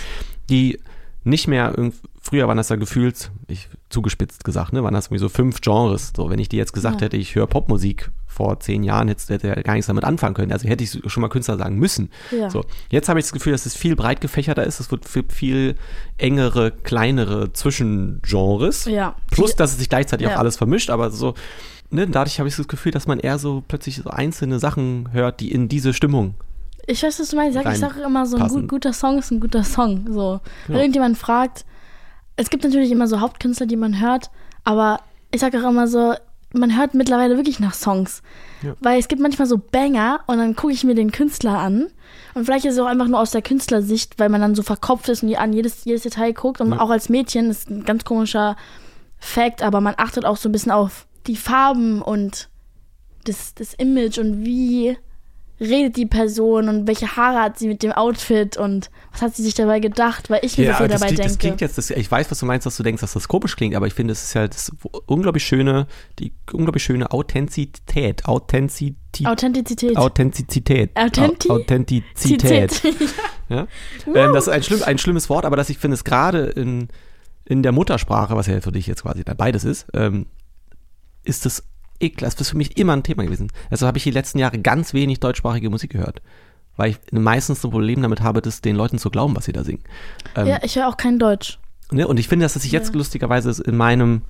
die nicht mehr, früher waren das ja gefühlt, ich zugespitzt gesagt, ne, waren das irgendwie so fünf Genres. So, wenn ich dir jetzt gesagt Ja. hätte, ich höre Popmusik vor zehn Jahren, hätte, hätte er gar nichts damit anfangen können. Also hätte ich schon mal Künstler sagen müssen. Ja. So, jetzt habe ich das Gefühl, dass es viel breit gefächerter ist. Es wird viel, viel engere, kleinere Zwischengenres. Ja. Plus, dass es sich gleichzeitig Ja. auch alles vermischt, aber so, ne, dadurch habe ich das Gefühl, dass man eher so plötzlich so einzelne Sachen hört, die in diese Stimmung. Ich weiß, was du meinst. Ich sag, ich sage immer so, ein gut, guter Song ist ein guter Song. So. Wenn Ja. irgendjemand fragt, es gibt natürlich immer so Hauptkünstler, die man hört, aber ich sage auch immer so, man hört mittlerweile wirklich nach Songs. Ja. Weil es gibt manchmal so Banger und dann gucke ich mir den Künstler an. Und vielleicht ist es auch einfach nur aus der Künstlersicht, weil man dann so verkopft ist und an jedes, jedes Detail guckt. Und Ja. auch als Mädchen ist ein ganz komischer Fact, aber man achtet auch so ein bisschen auf die Farben und das, das Image und wie redet die Person und welche Haare hat sie mit dem Outfit und was hat sie sich dabei gedacht, weil ich mir so viel das, dabei klingt, das denke. klingt jetzt, das, ich weiß, was du meinst, dass du denkst, dass das komisch klingt, aber ich finde, es ist ja das unglaublich schöne, die unglaublich schöne Authentizität, Authentizität, Authentizität. Authentizität, Authenti- Au- Authentizität. Zität. Ja? Ähm, das ist ein, schlimm, ein schlimmes Wort, aber dass ich finde es gerade in, in der Muttersprache, was ja für dich jetzt quasi beides ist, ähm, ist es ekelhaft. Das ist für mich immer ein Thema gewesen. Also habe ich die letzten Jahre ganz wenig deutschsprachige Musik gehört. Weil ich meistens ein Problem damit habe, das den Leuten zu glauben, was sie da singen. Ähm, ja, ich höre auch kein Deutsch. Ne? Und ich finde, dass es sich jetzt Ja. lustigerweise in meinem,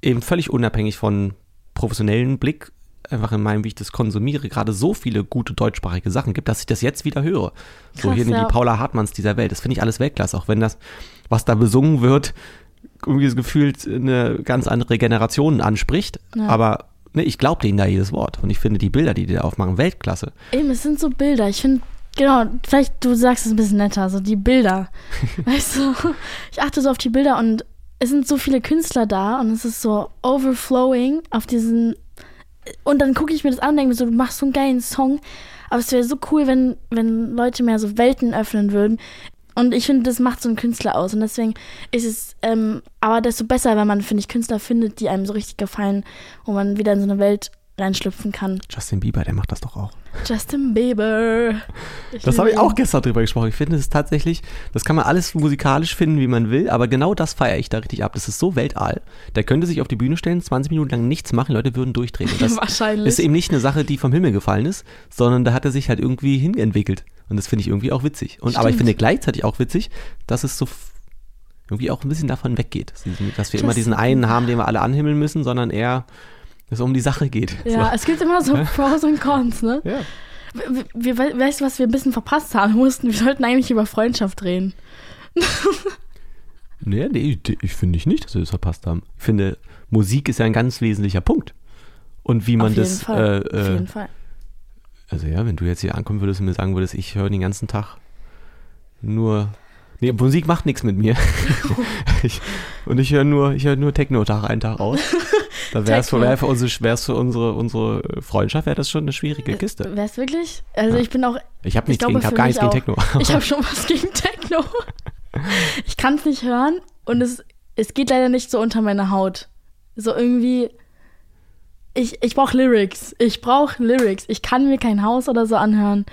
eben völlig unabhängig von professionellen Blick, einfach in meinem, wie ich das konsumiere, gerade so viele gute deutschsprachige Sachen gibt, dass ich das jetzt wieder höre. so Krass, hier ja. die Paula Hartmanns dieser Welt. Das finde ich alles Weltklasse, auch wenn das, was da besungen wird, irgendwie das gefühlt eine ganz andere Generation anspricht. Ja. Aber ne, ich glaube denen da jedes Wort. Und ich finde die Bilder, die die da aufmachen, Weltklasse. Eben, es sind so Bilder. Ich finde, genau, vielleicht du sagst es ein bisschen netter, so die Bilder. weißt du, ich achte so auf die Bilder und es sind so viele Künstler da und es ist so overflowing auf diesen. Und dann gucke ich mir das an und denke mir so, du machst so einen geilen Song. Aber es wäre so cool, wenn, wenn Leute mehr so Welten öffnen würden. Und ich finde, das macht so einen Künstler aus. Und deswegen ist es ähm, aber desto besser, wenn man, finde ich, Künstler findet, die einem so richtig gefallen, wo man wieder in so eine Welt reinschlüpfen kann. Justin Bieber, der macht das doch auch. Justin Bieber. Das habe ich auch gestern drüber gesprochen. Ich finde, es ist tatsächlich, das kann man alles musikalisch finden, wie man will, aber genau das feiere ich da richtig ab. Das ist so weltall. Der könnte sich auf die Bühne stellen, 20 Minuten lang nichts machen, Leute würden durchdrehen. Und das Wahrscheinlich. ist eben nicht eine Sache, die vom Himmel gefallen ist, sondern da hat er sich halt irgendwie hinentwickelt. Und das finde ich irgendwie auch witzig. Und, aber ich Stimmt. finde gleichzeitig auch witzig, dass es so irgendwie auch ein bisschen davon weggeht. Dass wir immer Justin diesen einen haben, den wir alle anhimmeln müssen, sondern eher es um die Sache geht. Ja, So. es gibt immer so Pros und Cons, ne? ja. Wir, wir, weißt du, was wir ein bisschen verpasst haben? Wir, mussten, wir sollten eigentlich über Freundschaft reden. Nee, nee, ich finde ich nicht, dass wir das verpasst haben. Ich finde, Musik ist ja ein ganz wesentlicher Punkt. Und wie man Auf jeden das, Fall. äh, Auf äh, jeden Fall. Also ja, wenn du jetzt hier ankommen würdest und mir sagen würdest, ich höre den ganzen Tag nur, nee, Musik macht nichts mit mir. ich, und ich höre nur, ich höre nur Techno Tag ein, Tag aus. Da wäre es für, wär für, unsere, wär's für unsere, unsere Freundschaft, wäre das schon eine schwierige Kiste. Wär's wirklich? Also Ja. ich bin auch, Ich habe ich nichts glaube, gegen, hab gar nichts gegen. Techno. ich habe schon was gegen Techno. Ich kann es nicht hören und es, es geht leider nicht so unter meine Haut. So irgendwie, ich, ich brauche Lyrics. Ich brauche Lyrics. Ich kann mir kein Haus oder so anhören.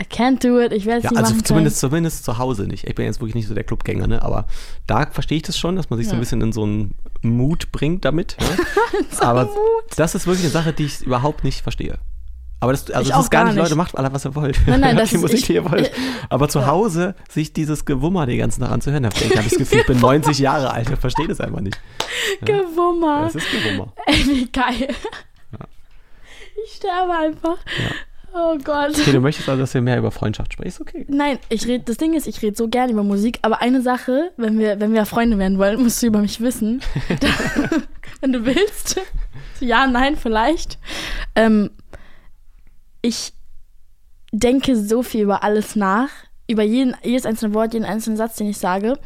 I can't do it. Ich werde es Ja, nicht also machen zumindest, zumindest zu Hause nicht. Ich bin jetzt wirklich nicht so der Clubgänger, ne? Aber da verstehe ich das schon, dass man sich so ein Ja. bisschen in so einen Mut bringt damit. Ne? Aber das ist wirklich eine Sache, die ich überhaupt nicht verstehe. Aber das, also Ich das ist gar gar nicht, nicht. Leute, macht alle, was ihr wollt. Nein, nein, das die ist- Musik, ich- die ihr wollt. Aber zu ja. Hause sich dieses Gewummer den ganzen Tag anzuhören, da habe ich das Gefühl, ich bin 90 Jahre alt, ich verstehe das einfach nicht. Gewummer. Das ist Gewummer. Ey, wie geil. Ich sterbe einfach. Oh Gott. Okay, du möchtest also, dass wir mehr über Freundschaft sprechen, ist okay. Nein, ich red, das Ding ist, ich rede so gern über Musik, aber eine Sache, wenn wir, wenn wir Freunde werden wollen, musst du über mich wissen. Wenn du willst. Ja, nein, vielleicht. Ähm, ich denke so viel über alles nach, über jeden, jedes einzelne Wort, jeden einzelnen Satz, den ich sage.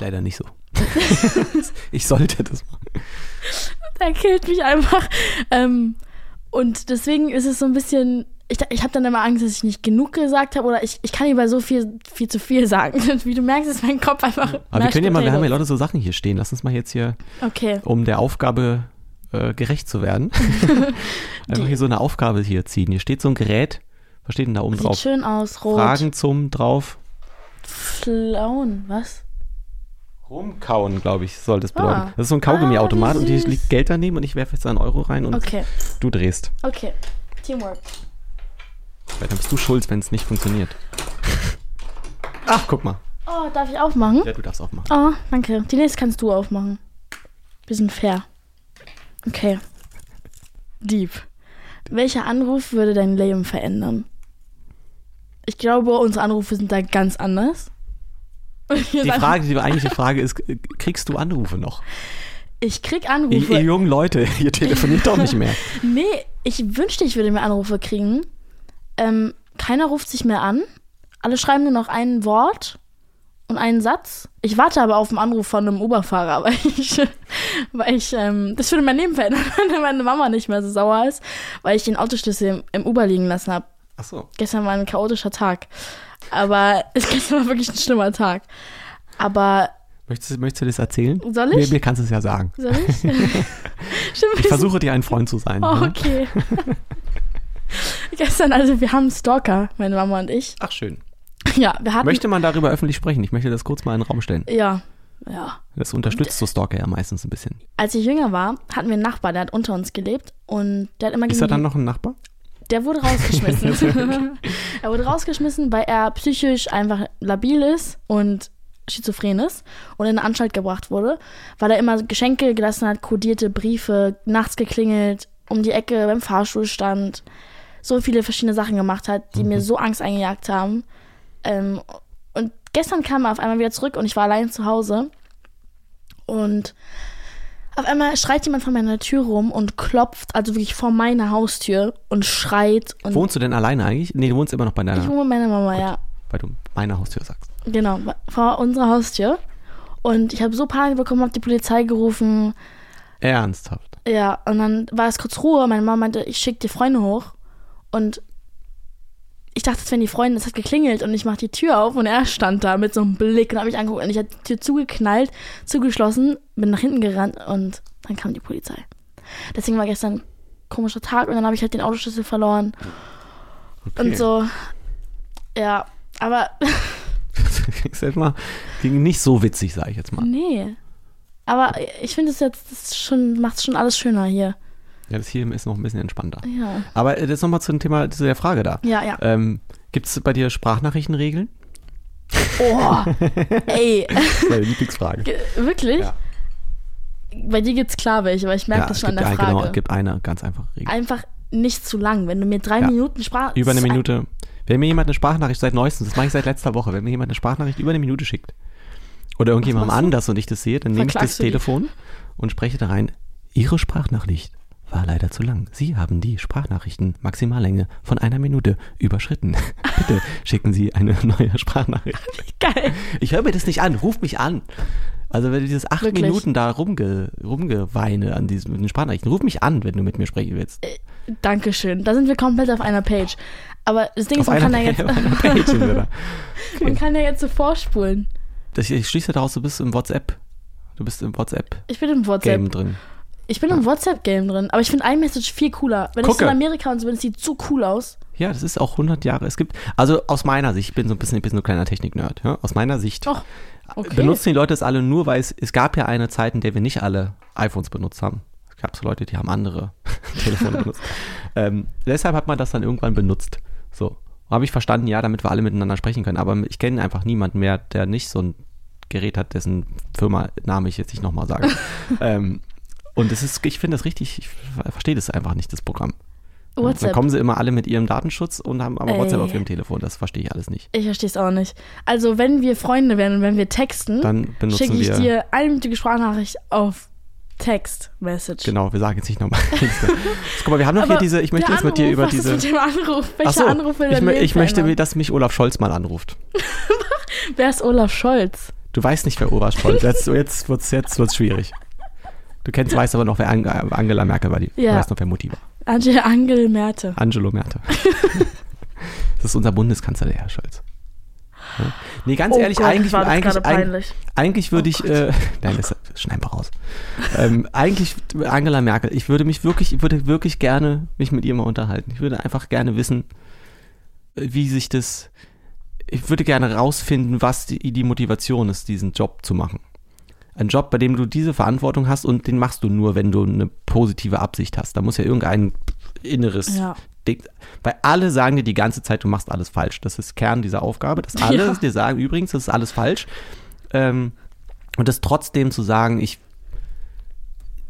Leider nicht so. ich sollte das machen. Der killt mich einfach. Ähm, und deswegen ist es so ein bisschen. Ich, ich habe dann immer Angst, dass ich nicht genug gesagt habe oder ich, ich kann über so viel, viel zu viel sagen. Wie du merkst, ist mein Kopf einfach. Aber wir können ja mal, wir haben ja. Leute so Sachen hier stehen. Lass uns mal jetzt hier Okay. um der Aufgabe äh, gerecht zu werden. Einfach hier so eine Aufgabe hier ziehen. Hier steht so ein Gerät. Was steht denn da oben Sieht drauf? schön aus, rot. Fragen zum drauf. Flauen, was? Rumkauen, glaube ich, soll das bedeuten. Ah. Das ist so ein Kaugummiautomat Ah, und hier liegt Geld daneben und ich werfe jetzt einen Euro rein und Okay, du drehst. okay. Teamwork. Weil dann bist du schuld, wenn es nicht funktioniert. Ach, guck mal. Oh, darf ich aufmachen? Ja, du darfst aufmachen. Oh, danke. Die nächste kannst du aufmachen. Wir sind fair. Okay. Deep. Welcher Anruf würde dein Leben verändern? Ich glaube, unsere Anrufe sind da ganz anders. Die Frage, die eigentliche Frage ist, kriegst du Anrufe noch? Ich krieg Ihr, Anrufe. ihr jungen Leute, ihr telefoniert doch nicht mehr. Nee, ich wünschte, ich würde mehr Anrufe kriegen. Ähm, keiner ruft sich mehr an. Alle schreiben nur noch ein Wort und einen Satz. Ich warte aber auf einen Anruf von einem Uberfahrer, weil ich, weil ich, ähm, das würde mein Leben verändern, wenn meine Mama nicht mehr so sauer ist, weil ich den Autoschlüssel im, im Uber liegen lassen habe. Ach so. Gestern war ein chaotischer Tag. Aber es gestern war wirklich ein schlimmer Tag. Aber Möchtest, du- möchtest du das erzählen? Soll Mir, ich? mir kannst du es ja sagen. soll ich? Stimmt, Ich versuche dir ein Freund zu sein. Oh, ne? okay. Gestern, also wir haben einen Stalker, meine Mama und ich. Ach schön. Ja, wir hatten. Möchte man darüber öffentlich sprechen? Ich möchte das kurz mal in den Raum stellen. ja, ja. Das unterstützt so Stalker ja meistens ein bisschen. Als ich jünger war, hatten wir einen Nachbar, der hat unter uns gelebt und der hat immer Ist er dann noch ein Nachbar? Der wurde rausgeschmissen. er wurde rausgeschmissen, weil er psychisch einfach labil ist und schizophren ist und in eine Anstalt gebracht wurde, weil er immer Geschenke gelassen hat, kodierte Briefe, nachts geklingelt, um die Ecke beim Fahrstuhl stand, so viele verschiedene Sachen gemacht hat, die mir so Angst eingejagt haben. Ähm, und gestern kam er auf einmal wieder zurück und ich war allein zu Hause und auf einmal schreit jemand vor meiner Tür rum und klopft, also wirklich vor meiner Haustür und schreit. Und Wohnst du denn alleine eigentlich? Nee, du wohnst immer noch bei ich deiner, wohne mit meiner Mama, ja. weil du meine Haustür sagst. Genau, vor unserer Haustür. Und ich habe so Panik bekommen, habe die Polizei gerufen. Ernsthaft. Ja, und dann war es kurz Ruhe. Meine Mama meinte, ich schicke die Freunde hoch. Und ich dachte, es wären die Freunde, es hat geklingelt und ich mache die Tür auf und er stand da mit so einem Blick und habe mich angeguckt und ich habe die Tür zugeknallt, zugeschlossen, bin nach hinten gerannt und dann kam die Polizei. Deswegen war gestern ein komischer Tag und dann habe ich halt den Autoschlüssel verloren Okay. und so. Ja, aber ich sag mal, ging nicht so witzig, sage ich jetzt mal. nee. Aber ich finde es jetzt, das ist schon, macht es schon alles schöner hier. Ja, das hier ist noch ein bisschen entspannter. Ja. Aber äh, jetzt nochmal zum Thema, zu der Frage da. Ja, ja. Ähm, Gibt es bei dir Sprachnachrichtenregeln? Oh, ey, Das ist meine Lieblingsfrage. Ge- wirklich? Ja. Bei dir gibt's klar welche, weil ich merke ja, das es schon an gibt, der ein, Frage. genau, es gibt eine ganz einfache Regel. Einfach nicht zu lang. Wenn du mir drei Ja. Minuten Sprache. Über eine das Minute. Wenn mir jemand eine Sprachnachricht seit neuestem, das mache ich seit letzter Woche, wenn mir jemand eine Sprachnachricht über eine Minute schickt oder irgendjemandem anders und ich das sehe, dann nehme ich das du die? Telefon und spreche da rein. Ihre Sprachnachricht war leider zu lang. Sie haben die Sprachnachrichten Maximallänge von einer Minute überschritten. Bitte schicken Sie eine neue Sprachnachricht. Geil. Ich höre mir das nicht an, ruf mich an. Also wenn du dieses acht Wirklich? Minuten da rumge, rumgeweine an diesen, Sprachnachrichten, ruf mich an, wenn du mit mir sprechen willst. Dankeschön. Da sind wir komplett auf einer Page. Aber das Ding Auf ist, man kann, ja jetzt, da. man kann ja jetzt so vorspulen. Das, ich schließe daraus, du bist im WhatsApp. Du bist im WhatsApp-Game Ich bin im WhatsApp. drin. Ich bin im WhatsApp-Game drin. Aber ich finde iMessage viel cooler. Wenn ich Gucke. in Amerika und so bin, es sieht so cool aus. Ja, das ist auch 100 Jahre. Es gibt, also aus meiner Sicht, ich bin so ein bisschen, ich bin so ein kleiner Technik-Nerd, ja? aus meiner Sicht Och, okay. benutzen die Leute es alle nur, weil es, es gab ja eine Zeit, in der wir nicht alle iPhones benutzt haben. Es gab so Leute, die haben andere Telefone benutzt. Ähm, deshalb hat man das dann irgendwann benutzt. So. Habe ich verstanden, ja, damit wir alle miteinander sprechen können. Aber ich kenne einfach niemanden mehr, der nicht so ein Gerät hat, dessen Firma-Name ich jetzt nicht nochmal sage. ähm, und das ist, ich finde das richtig, ich verstehe das einfach nicht, das Programm. Dann WhatsApp. kommen sie immer alle mit ihrem Datenschutz und haben aber WhatsApp Ey. auf ihrem Telefon. Das verstehe ich alles nicht. Ich verstehe es auch nicht. Also, wenn wir Freunde werden und wenn wir texten, Dann schicke ich dir eine minütige Sprachnachricht auf Text-Message. Genau, wir sagen jetzt nicht nochmal. Guck mal, wir haben noch hier diese, ich möchte jetzt mit dir über was diese. Ist mit dem Anruf? Welcher so, Anruf will ich, Leben ich möchte, dass mich Olaf Scholz mal anruft. Wer ist Olaf Scholz? Du weißt nicht, wer Olaf Scholz ist. Jetzt, jetzt wird es jetzt wird's schwierig. Du kennst, weißt aber noch, wer Ang Angela Merkel war. Die, Ja. Du weißt noch, wer Mutti war. Angel Angel Merte. Angelo Merte. das ist unser Bundeskanzler, der Herr Scholz. Ja. Nee, ganz Oh ehrlich, Gott, eigentlich, war das eigentlich, eigentlich, eigentlich würde Oh ich, äh, nein, das, das schneiden wir raus. ähm, eigentlich Angela Merkel, ich würde mich wirklich, ich würde wirklich gerne mich mit ihr mal unterhalten. Ich würde einfach gerne wissen, äh, wie sich das, ich würde gerne rausfinden, was die, die Motivation ist, diesen Job zu machen. Ein Job, bei dem du diese Verantwortung hast und den machst du nur, wenn du eine positive Absicht hast. Da muss ja irgendein inneres Ja. Ding, weil alle sagen dir die ganze Zeit, du machst alles falsch. Das ist Kern dieser Aufgabe, dass alle Ja. dir sagen, übrigens, das ist alles falsch. Ähm, und das trotzdem zu sagen, ich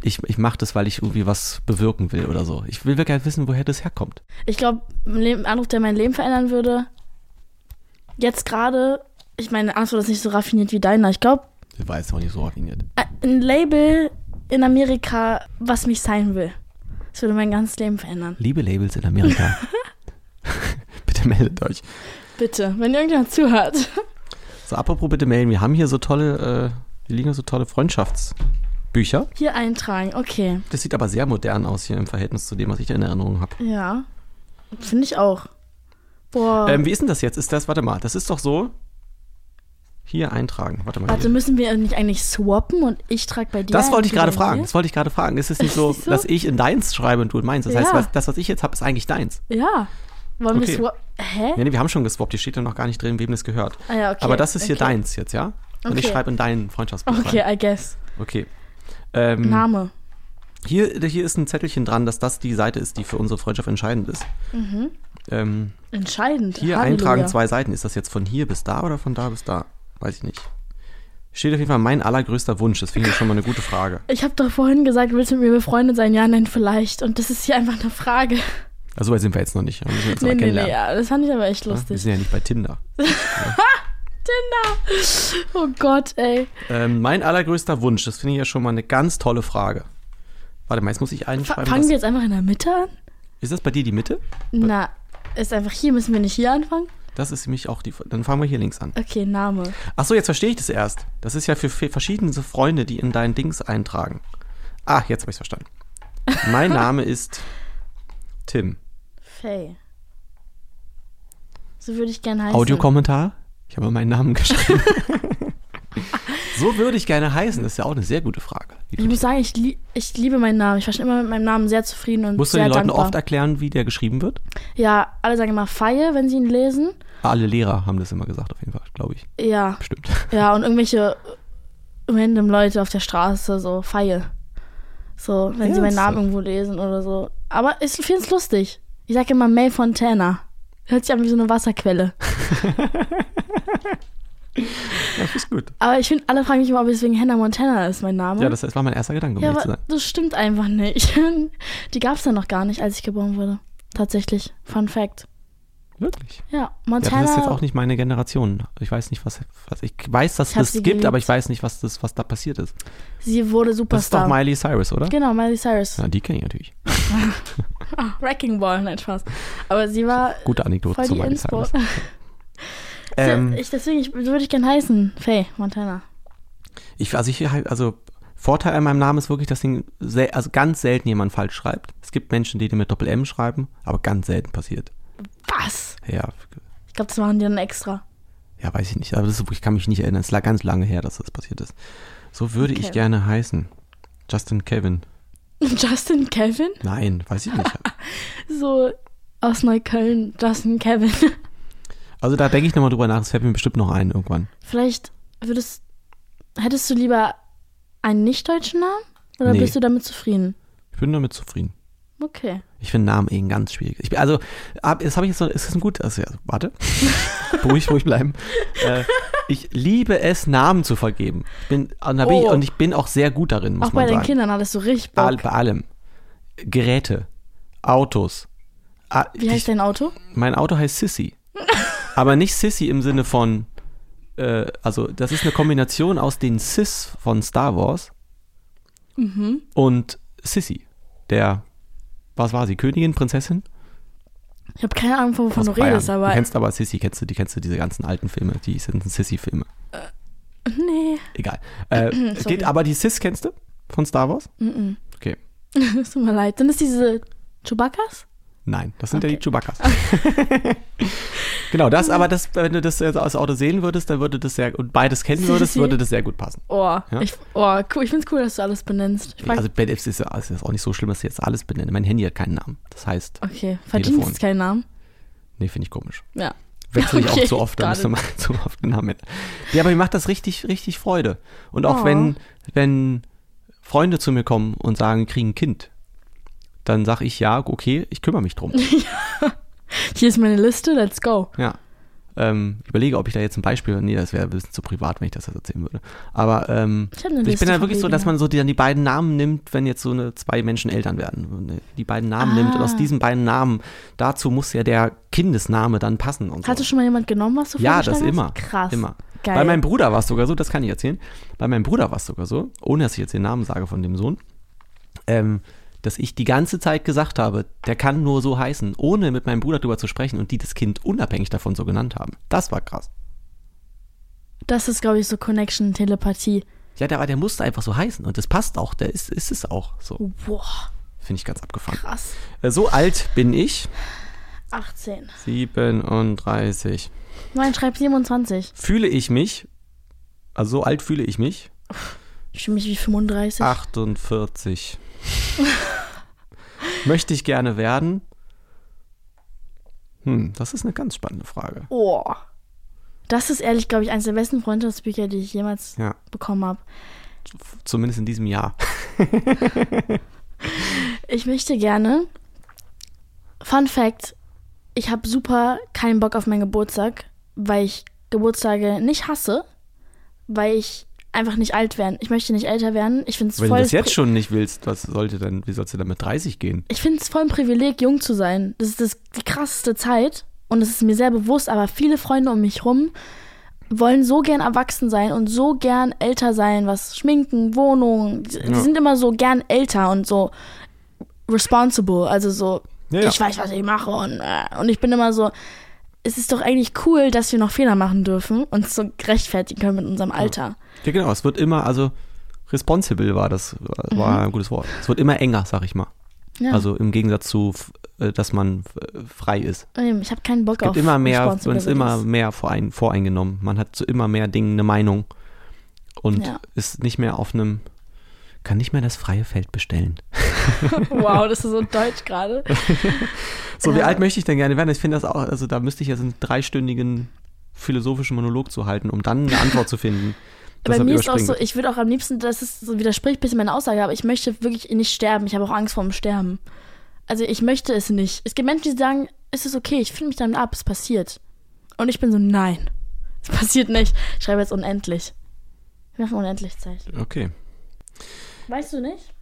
ich, ich mache das, weil ich irgendwie was bewirken will oder so. Ich will wirklich wissen, woher das herkommt. Ich glaube, ein Anruf, der mein Leben verändern würde, jetzt gerade, ich meine, Antwort ist nicht so raffiniert wie deiner. Ich glaube, Ich weiß auch nicht so raffiniert. ein Label in Amerika, was mich sein will. Das würde mein ganzes Leben verändern. Liebe Labels in Amerika. bitte meldet euch. Bitte, wenn irgendjemand zuhört. So, apropos bitte melden. Wir haben hier so tolle, äh, hier liegen so tolle Freundschaftsbücher. Hier eintragen, okay. Das sieht aber sehr modern aus hier im Verhältnis zu dem, was ich in Erinnerung habe. Ja. Finde ich auch. Boah. Ähm, wie ist denn das jetzt? Ist das, warte mal, das ist doch so. Hier eintragen. Warte mal. Warte, hier. müssen wir nicht eigentlich swappen und ich trage bei dir Das wollte ich gerade fragen. mir? Das wollte ich gerade fragen. Ist es nicht so, so? dass ich in deins schreibe und du in meins? Das heißt, Ja. was, das, was ich jetzt habe, ist eigentlich deins. Ja. Wollen Okay. wir swappen? Hä? Ja, nee, wir haben schon geswappt. Hier steht ja noch gar nicht drin, wem das gehört. Ah, ja, okay. Aber das ist hier okay. deins jetzt, ja? Und ich Okay. schreibe in deinen Freundschaftsbuch Okay, rein. I guess. Okay. Ähm, Name. hier, hier ist ein Zettelchen dran, dass das die Seite ist, die für unsere Freundschaft entscheidend ist. Ähm, Entscheidend. hier Halleluja. eintragen zwei Seiten. Ist das jetzt von hier bis da oder von da bis da? Weiß ich nicht. Steht auf jeden Fall mein allergrößter Wunsch. Das finde ich schon mal eine gute Frage. Ich habe doch vorhin gesagt, willst du mit mir befreundet sein? Ja, nein, vielleicht. Und das ist hier einfach eine Frage. Also weit sind wir jetzt noch nicht. Wir jetzt Nee, nee, nee, ja, das fand ich aber echt Ja, Wir lustig. sind ja nicht bei Tinder. Oh Gott, ey. Ähm, mein allergrößter Wunsch, das finde ich ja schon mal eine ganz tolle Frage. Warte mal, jetzt muss ich einschreiben. fangen was- wir jetzt einfach in der Mitte an? ist das bei dir die Mitte? Na, ist einfach hier, müssen wir nicht hier anfangen? Das ist nämlich auch die. Dann fangen wir hier links an. Okay, Name. Ach so, jetzt verstehe ich das erst. Das ist ja für verschiedene Freunde, die in dein Dings eintragen. Ah, jetzt habe ich verstanden. Mein Name ist Tim. Faye. So würde ich gerne heißen. Audiokommentar? Ich habe meinen Namen geschrieben. so würde ich gerne heißen. Das ist ja auch eine sehr gute Frage. Du Ich muss sagen, ich, lie ich liebe meinen Namen. Ich war schon immer mit meinem Namen sehr zufrieden und Musst du sehr den Leuten dankbar. oft erklären, wie der geschrieben wird? Ja, alle sagen immer Faye, wenn sie ihn lesen. Alle Lehrer haben das immer gesagt, auf jeden Fall, glaube ich. Ja, Bestimmt. ja, und irgendwelche random Leute auf der Straße, so Faye. So, wenn Ja, sie meinen Namen irgendwo lesen oder so. Aber ich finde es lustig. Ich sage immer May Fontana. Hört sich an wie so eine Wasserquelle. Das ist gut. Aber ich finde, alle fragen mich immer, ob es wegen Hannah Montana ist, mein Name. Ja, das, das war mein erster Gedanke, um Ja, zu sein. das stimmt einfach nicht. Die gab es ja noch gar nicht, als ich geboren wurde. Tatsächlich. Fun Fact. Wirklich. Ja, Ja, Montana. das ist jetzt auch nicht meine Generation. Ich weiß nicht, was, was ich weiß, dass es das gibt, geliebt. aber ich weiß nicht, was das, was da passiert ist. sie wurde Das ist Superstar. doch Miley Cyrus, oder? Genau, Miley Cyrus. Ja, die kenne ich natürlich. Ah, Wrecking Ball, nein, Spaß. Aber sie war Gute Anekdote zu Miley Inspo. Cyrus. Ähm, ich, deswegen, ich, so würde ich gerne heißen. Faye Montana. ich, also, ich, also Vorteil an meinem Namen ist wirklich, dass den sel also ganz selten jemand falsch schreibt. Es gibt Menschen, die den mit Doppel-M schreiben, aber ganz selten passiert. Was? Ja, Ich glaube, das machen die dann extra. ja, weiß ich nicht. Aber das ist, ich kann mich nicht erinnern. Es lag ganz lange her, dass das passiert ist. So würde ich Okay. gerne heißen. Justin Kevin. Justin Kevin? Nein, weiß ich nicht. So aus Neukölln, Justin Kevin. Also da denke ich nochmal drüber nach. Es fällt mir bestimmt noch ein irgendwann. Vielleicht würdest, hättest du lieber einen nicht-deutschen Namen? Oder Nee. bist du damit zufrieden? Ich bin damit zufrieden. Okay. Ich finde Namen eh ein ganz schwierig. Ich bin, also, ab, das habe ich jetzt so, ist das ein gut, also, ja, warte. ruhig, ruhig bleiben. Äh, ich liebe es, Namen zu vergeben. Ich bin, und, bin ich, Oh. und ich bin auch sehr gut darin, muss Auch bei man den sagen. Kindern hattest du richtig Bock. All, bei allem. Geräte, Autos. Ah, Wie heißt ich, dein Auto? Mein Auto heißt Sissy. Aber nicht Sissy im Sinne von, äh, also das ist eine Kombination aus den Sis von Star Wars Mhm. und Sissy, der, was war sie, Königin, Prinzessin? Ich habe keine Ahnung, wovon du redest, aber. Du kennst aber Sissy, kennst du, die kennst du diese ganzen alten Filme, die sind Sissy-Filme. nee. Egal. Äh, geht, aber die Sis kennst du von Star Wars? Mhm. Okay. Es tut mir leid. Sind es diese Chewbacca's? Nein, das sind ja Okay. die Chewbaccas. genau, das, aber das, wenn du das jetzt aus Auto sehen würdest, dann würde das sehr, und beides kennen würdest, würde das sehr gut passen. Oh, Ja? ich, oh cool. Ich find's cool, dass du alles benennst. Ich Also, Ben F. ist ja es ist auch nicht so schlimm, dass ich jetzt alles benenne. Mein Handy hat keinen Namen. Das heißt, okay, verdienst Telefon. keinen Namen. nee, finde ich komisch. Ja. Wechsle ich Okay, auch zu oft, dann müsste man zu oft den Namen. Ja, aber mir macht das richtig, richtig Freude. Und auch Oh. wenn, wenn Freunde zu mir kommen und sagen, kriegen ein Kind, dann sage ich ja, okay, ich kümmere mich drum. Hier ist meine Liste, let's go. Ja. Ähm, ich überlege, ob ich da jetzt ein Beispiel, nee, das wäre ein bisschen zu privat, wenn ich das jetzt erzählen würde. Aber ähm, Ich, ich bin da wirklich so, dass man so die, dann die beiden Namen nimmt, wenn jetzt so eine zwei Menschen Eltern werden. Die beiden Namen nimmt und aus Ah. diesen beiden Namen, dazu muss ja der Kindesname dann passen und so. Hatte schon mal jemand genommen, was du Ja, das vorgeschlagen immer. hast? Krass. Immer. Geil. Bei meinem Bruder war es sogar so, das kann ich erzählen. Bei meinem Bruder war es sogar so, ohne dass ich jetzt den Namen sage von dem Sohn, ähm, dass ich die ganze Zeit gesagt habe, der kann nur so heißen, ohne mit meinem Bruder drüber zu sprechen und die das Kind unabhängig davon so genannt haben. Das war krass. das ist, glaube ich, so Connection, Telepathie. Ja, der, aber der musste einfach so heißen und das passt auch, der ist, ist es auch so. Boah, Finde ich ganz abgefahren. krass. Äh, So alt bin ich, 18. 37. Nein, schreib 27. Fühle ich mich, also so alt fühle ich mich, Ich fühle mich wie 35. 48. Möchte ich gerne werden? Hm, das ist eine ganz spannende Frage. Oh. Das ist ehrlich, glaube ich, eines der besten Freundschaftsbücher, die ich jemals Ja, bekommen habe. zumindest in diesem Jahr. Ich möchte gerne. Fun Fact: Ich habe super keinen Bock auf meinen Geburtstag, weil ich Geburtstage nicht hasse, weil ich einfach nicht alt werden. Ich möchte nicht älter werden. Ich finde es Wenn voll. du das jetzt Pri- schon nicht willst, was sollte dann, wie sollst du dann mit 30 gehen? Ich finde es voll ein Privileg, jung zu sein. Das ist das, die krasseste Zeit und es ist mir sehr bewusst, aber viele Freunde um mich rum wollen so gern erwachsen sein und so gern älter sein, was Schminken, Wohnung, die, die Ja. sind immer so gern älter und so responsible, also so, Ja, ja. ich weiß, was ich mache und, äh, und ich bin immer so, es ist doch eigentlich cool, dass wir noch Fehler machen dürfen und so rechtfertigen können mit unserem Alter. Ja, genau, es wird immer, also responsible war das, war ein gutes Wort. Es wird immer enger, sag ich mal. Mhm. Ja. Also im Gegensatz zu, äh, dass man f- frei ist. ich habe keinen Bock Es gibt auf immer mehr, man ist immer mehr vorein, voreingenommen. Man hat zu immer mehr Dingen eine Meinung und Ja. ist nicht mehr auf einem, kann nicht mehr das freie Feld bestellen. Wow, das ist so deutsch gerade. So, wie Ja. alt möchte ich denn gerne werden? Ich finde das auch, also da müsste ich jetzt einen dreistündigen philosophischen Monolog zu halten, um dann eine Antwort zu finden. Bei mir ist auch so, ich würde auch am liebsten, das ist so widerspricht ein bisschen meiner Aussage, aber ich möchte wirklich nicht sterben. Ich habe auch Angst vor dem Sterben. Also ich möchte es nicht. Es gibt Menschen, die sagen, es ist okay, ich finde mich damit ab, es passiert. Und ich bin so, nein, es passiert nicht. Ich schreibe jetzt unendlich. Wir machen unendlich Zeichen. Okay. Weißt du nicht?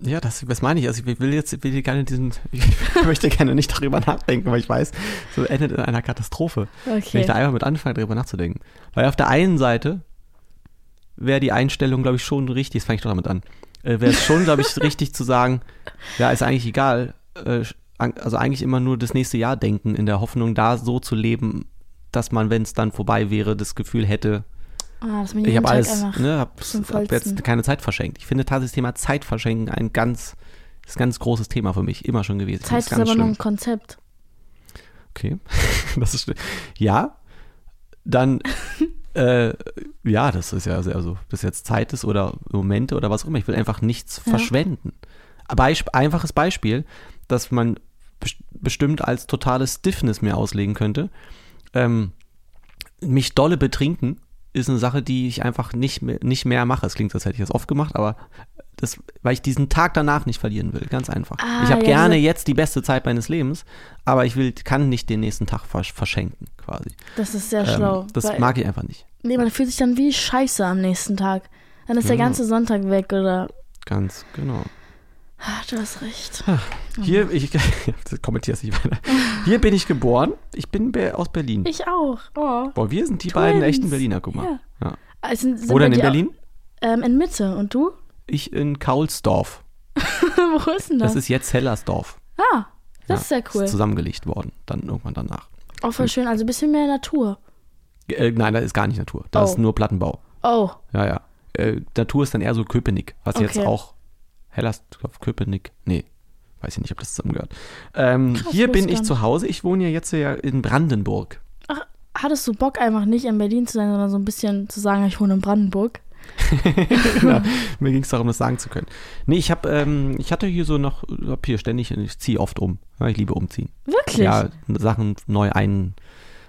Ja, das, das meine ich. Also ich will jetzt will gerne diesen, ich möchte gerne nicht darüber nachdenken, weil ich weiß, so endet in einer Katastrophe. Wenn ich Okay. da einfach mit anfange, darüber nachzudenken. Weil auf der einen Seite wäre die Einstellung, glaube ich, schon richtig, das fange ich doch damit an, äh, wäre es schon, glaube ich, richtig zu sagen, ja, ist eigentlich egal, äh, also eigentlich immer nur das nächste Jahr denken, in der Hoffnung, da so zu leben, dass man, wenn es dann vorbei wäre, das Gefühl hätte, Man ich habe alles, ne, hab, zum hab jetzt keine Zeit verschenkt. Ich finde tatsächlich das Thema Zeit verschenken ein ganz, ist ein ganz großes Thema für mich, immer schon gewesen. Zeit ist aber schlimm. ein Konzept. Okay, das ist. Ja, dann, äh, ja, das ist ja sehr so, ob das jetzt Zeit ist oder Momente oder was auch immer. Ich will einfach nichts Ja. verschwenden. Beisp einfaches Beispiel, das man best- bestimmt als totale Stiffness mir auslegen könnte. Ähm, mich dolle betrinken ist eine Sache, die ich einfach nicht mehr, nicht mehr mache. Es klingt, als hätte ich das oft gemacht, aber das, weil ich diesen Tag danach nicht verlieren will. Ganz einfach. Ah, ich habe ja, gerne diese- jetzt die beste Zeit meines Lebens, aber ich will, kann nicht den nächsten Tag versch verschenken, quasi. Das ist sehr Ähm, schlau. das mag ich einfach nicht. Nee, man fühlt sich dann wie Scheiße am nächsten Tag. Dann ist der Ja. ganze Sonntag weg oder. Ganz genau. Ah, du hast recht. Hier, ich kommentiere es nicht weiter. Hier bin ich geboren. Ich bin aus Berlin. Ich auch. Oh. Boah, wir sind die Twins. beiden echten Berliner, guck mal. Ja. Ja. Also, sind, sind Wo denn in auch- Berlin? Ähm, in Mitte. Und du? Ich in Kaulsdorf. Wo ist denn das? Das ist jetzt Hellersdorf. ah, das Ja, ist sehr cool. Ist zusammengelegt worden, dann irgendwann danach. Auch voll schön. Also ein bisschen mehr Natur. Äh, nein, das ist gar nicht Natur. Das Oh. ist nur Plattenbau. Oh, Ja, ja. Äh, Natur ist dann eher so Köpenick, was jetzt Okay. auch Hellersdorf, Köpenick, nee, weiß ich nicht, ob das zusammengehört. Ähm, Krass, hier bin ich zu Hause. Ich wohne ja jetzt ja in Brandenburg. Ach, hattest du Bock einfach nicht in Berlin zu sein, sondern so ein bisschen zu sagen, ich wohne in Brandenburg? genau. Mir ging es darum, das sagen zu können. Nee, ich habe, ähm, ich hatte hier so noch, hab hier ständig, ich ziehe oft um. Ich liebe umziehen. Wirklich? Ja, Sachen neu ein,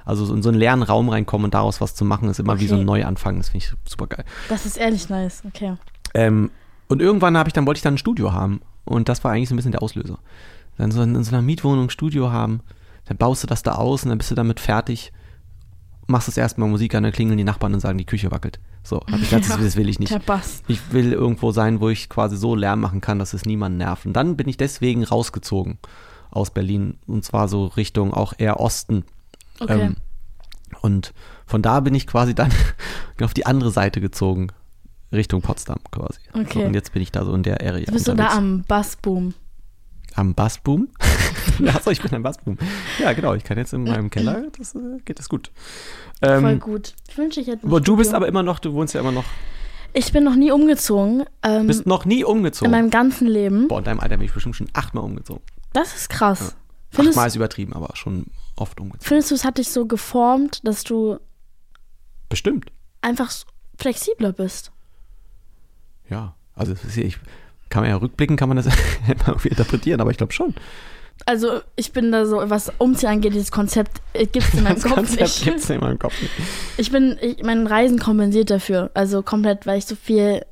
also so in so einen leeren Raum reinkommen und daraus was zu machen, ist immer wie so ein Okay. Neuanfang. Das finde ich super geil. Das ist ehrlich nice. Okay. Ähm, und irgendwann habe ich dann, wollte ich dann ein Studio haben. Und das war eigentlich so ein bisschen der Auslöser. Dann so in, in so einer Mietwohnung ein Studio haben, dann baust du das da aus und dann bist du damit fertig. machst das erste Mal Musik an, dann klingeln die Nachbarn und sagen, die Küche wackelt. So, hab ich gesagt, das, das will ich nicht. Der Bass. Ich will irgendwo sein, wo ich quasi so Lärm machen kann, dass es niemanden nervt. Und dann bin ich deswegen rausgezogen aus Berlin. Und zwar so Richtung auch eher Osten. Okay. Ähm, und von da bin ich quasi dann auf die andere Seite gezogen. Richtung Potsdam quasi. Okay. So, und jetzt bin ich da so in der Area. Du bist so da unterwegs. am Bassboom. Am Bassboom? Achso, ich bin am Bassboom. Ja, genau. Ich kann jetzt in meinem Keller, das äh, geht das gut. Voll Ähm, gut. Ich wünsche, ich hätte ein aber du bist aber immer noch, du wohnst ja immer noch, Ich bin noch nie umgezogen. Ähm, bist noch nie in umgezogen. meinem ganzen Leben. Boah, in deinem Alter bin ich bestimmt schon achtmal umgezogen. Das ist krass. Findest, Achtmal ist übertrieben, aber schon oft umgezogen. findest du, es hat dich so geformt, dass du Bestimmt. einfach flexibler bist? Ja. Also ich kann man ja rückblicken, kann man das interpretieren, aber ich glaube schon. Also ich bin da so, was Umziehen angeht, dieses Konzept äh, gibt es in meinem Kopf Konzept nicht. gibt es in meinem Kopf nicht. Ich bin, ich, mein Reisen kompensiert dafür. Also komplett, weil ich so viel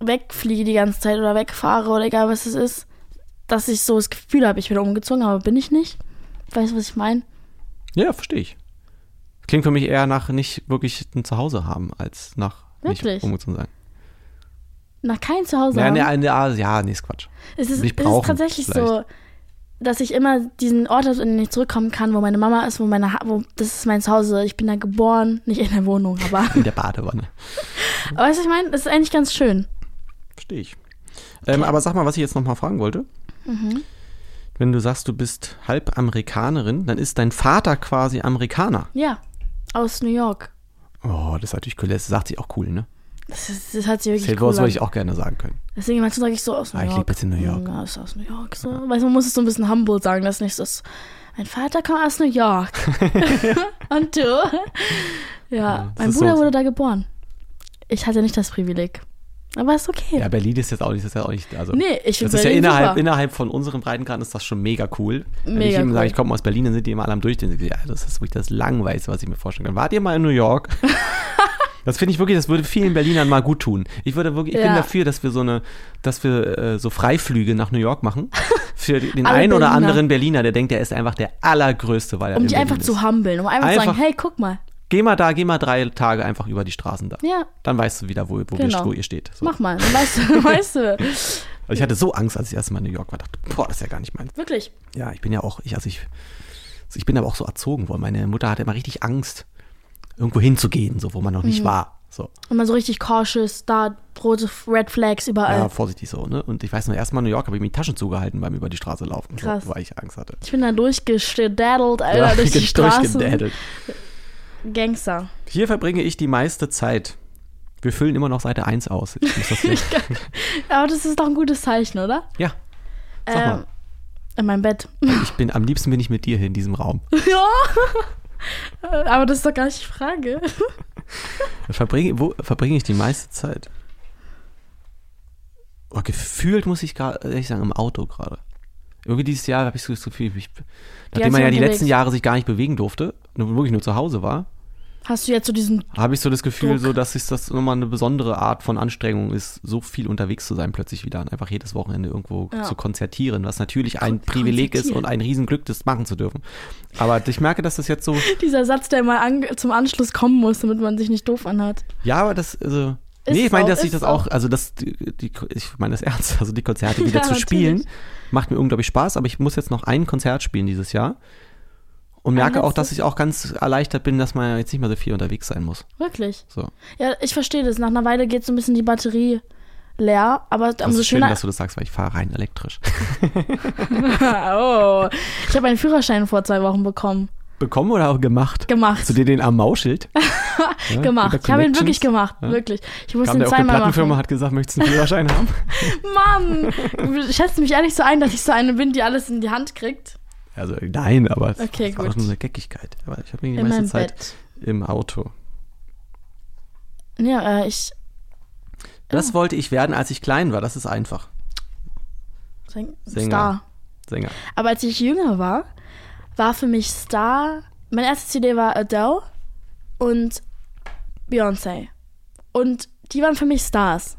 wegfliege die ganze Zeit oder wegfahre oder egal was es ist, dass ich so das Gefühl habe, ich bin umgezogen, aber bin ich nicht. Weißt du, was ich meine? Ja, verstehe ich. Klingt für mich eher nach nicht wirklich ein Zuhause haben, als nach Wirklich? nicht umgezogen sein. Nach kein Zuhause Ja, haben. nee, nee, ja, nee, ist Quatsch. Es ist, Nicht es ist brauchen, tatsächlich so, vielleicht. dass ich immer diesen Ort habe, in den ich zurückkommen kann, wo meine Mama ist, wo meine, ha wo, das ist mein Zuhause. Ich bin da geboren, nicht in der Wohnung, aber, In der Badewanne. aber weißt du, was ich meine? Das ist eigentlich ganz schön. Verstehe ich. Ähm, aber sag mal, was ich jetzt nochmal fragen wollte. Mhm. Wenn du sagst, du bist halb Amerikanerin, dann ist dein Vater quasi Amerikaner. Ja, aus New York. Oh, das ist natürlich cool. Das sagt sich auch cool, ne? Das, ist, das hat sich wirklich Das cool würde an. ich auch gerne sagen können. Deswegen manchmal sage ich so aus New Ah, ich York. lebe jetzt in New York. Ja, ist aus New York. So. Weißt du, man muss es so ein bisschen humble sagen, dass nicht so ist. Mein Vater kommt aus New York. Und du? Ja, das mein Bruder so- wurde da geboren. Ich hatte nicht das Privileg. Aber ist okay. Ja, Berlin ist jetzt auch nicht, das ist ja auch nicht, also. nee, ich das finde ist ja innerhalb, super. innerhalb von unseren Breitengraden ist das schon mega cool. Wenn ich Mega ihm sage, cool. ich komme aus Berlin, dann sind die immer alle am Durchdrehen. Ja, das ist wirklich das Langweiligste, was ich mir vorstellen kann. Wart ihr mal in New York? Das finde ich wirklich, das würde vielen Berlinern mal gut tun. Ich würde wirklich, ich bin Ja. dafür, dass wir so eine, dass wir äh, so Freiflüge nach New York machen. Für den einen oder Berliner. anderen Berliner, der denkt, der ist einfach der allergrößte, weil er Um Berlin einfach ist. zu humbeln, um einfach, zu Einfach- sagen, hey, guck mal. Geh mal da, geh mal drei Tage einfach über die Straßen da. Ja, Dann weißt du wieder, wo, wo, Genau. wir, wo ihr steht. So. mach mal. Dann weißt du, weißt du. Also ich hatte so Angst, als ich erst mal in New York war. dachte, boah, das ist ja gar nicht meins. Wirklich. Ja, ich bin ja auch, ich, also ich, ich bin aber auch so erzogen worden. Meine Mutter hatte immer richtig Angst, irgendwo hinzugehen, so, wo man noch Mhm. nicht war. So, Und man so richtig cautious, da rote Red Flags überall. ja, vorsichtig so, ne? Und ich weiß noch, erst mal in New York habe ich mir die Taschen zugehalten beim über die Straße laufen, Krass. So, weil ich Angst hatte. Ich bin da durchgedaddelt, Alter, durch die durchgedaddelt. Gangster. Hier verbringe ich die meiste Zeit. Wir füllen immer noch Seite 1 aus. Ich muss das nicht. Aber das ist doch ein gutes Zeichen, oder? ja, Sag mal. Ähm, in meinem Bett. ich bin, am liebsten bin ich mit dir hier in diesem Raum. ja. Aber das ist doch gar nicht die Frage. Verbringe, wo verbringe ich die meiste Zeit? Oh, gefühlt muss ich gerade, ehrlich sagen, im Auto gerade. Irgendwie dieses Jahr habe ich so das Gefühl, ich, nachdem man ja die letzten Jahre sich gar nicht bewegen durfte, nur, wirklich nur zu Hause war, Hast du jetzt so diesen. habe ich so das Gefühl, Druck. so dass es das nochmal eine besondere Art von Anstrengung ist, so viel unterwegs zu sein plötzlich wieder und einfach jedes Wochenende irgendwo Ja. zu konzertieren, was natürlich ein Privileg ist und ein Riesenglück, das machen zu dürfen. Aber ich merke, dass das jetzt so, Dieser Satz, der mal an, zum Anschluss kommen muss, damit man sich nicht doof anhört. Ja, aber das, also. Ist nee, ich meine, dass ich das auch, also das, die, ich meine das ernst, also die Konzerte wieder Ja, zu spielen, natürlich. macht mir unglaublich Spaß, aber ich muss jetzt noch ein Konzert spielen dieses Jahr und merke auch, dass ich auch ganz erleichtert bin, dass man jetzt nicht mehr so viel unterwegs sein muss. Wirklich. So. Ja, ich verstehe das. Nach einer Weile geht so ein bisschen die Batterie leer, aber Das umso ist schön, schöner. dass du das sagst, weil ich fahre rein elektrisch. oh. Ich habe einen Führerschein vor zwei Wochen bekommen. Bekommen oder auch gemacht? Gemacht. Hast du dir den am Mausschild? Ja, gemacht. Ich habe ihn wirklich gemacht. Ja. Wirklich. Ich musste Kam ihn der auf die zweimal Plattenfirma, machen. hat gesagt, möchtest du einen Führerschein haben? Mann! Du schätzt mich ehrlich so ein, dass ich so eine bin, die alles in die Hand kriegt. Also nein, aber es Okay, war gut. nur eine Geckigkeit. Aber ich habe mich die In meiste Zeit Bett. im Auto. Ja, äh, ich. Das wollte ich werden, als ich klein war. Das ist einfach. Säng- Sänger. Star. Sänger. Aber als ich jünger war, war für mich Star. Meine erste CD war Adele und Beyoncé. Und die waren für mich Stars.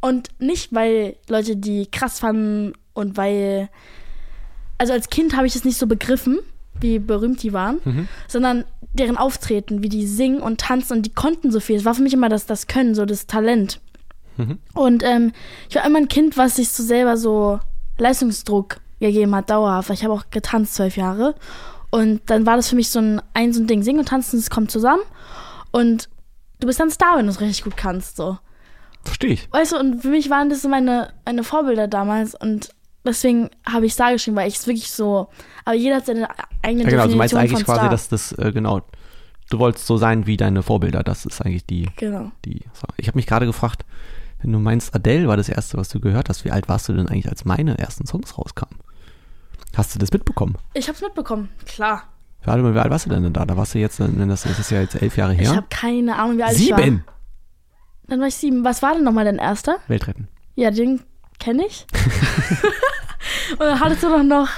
Und nicht, weil Leute die krass fanden und weil. Also als Kind habe ich es nicht so begriffen, wie berühmt die waren, Mhm. sondern deren Auftreten, wie die singen und tanzen und die konnten so viel. Es war für mich immer das, das Können, so das Talent. Mhm. Und ähm, ich war immer ein Kind, was sich so selber so Leistungsdruck gegeben hat, dauerhaft. Ich habe auch getanzt zwölf Jahre. Und dann war das für mich so ein, ein so ein Ding. Singen und tanzen, das kommt zusammen. Und du bist dann Star, wenn du es richtig gut kannst. So. Verstehe ich. Weißt du, und für mich waren das so meine, meine Vorbilder damals. Und deswegen habe ich Star geschrieben, weil ich es wirklich so. Aber jeder hat seine eigene Ja, genau, du meinst Definition eigentlich quasi, dass das, äh, genau, du wolltest so sein wie deine Vorbilder. Das ist eigentlich die, Genau. die. Ich habe mich gerade gefragt, wenn du meinst, Adele war das erste, was du gehört hast, wie alt warst du denn eigentlich, als meine ersten Songs rauskamen? Hast du das mitbekommen? Ich hab's mitbekommen, klar. Warte mal, wie alt warst du denn da? Da warst du jetzt, wenn das, ist ja jetzt elf Jahre Ich her. habe keine Ahnung, wie alt ich war. Sieben! Dann war ich sieben. Was war denn nochmal dein erster? Weltretten. Ja, den kenne ich. Und dann hattest du doch noch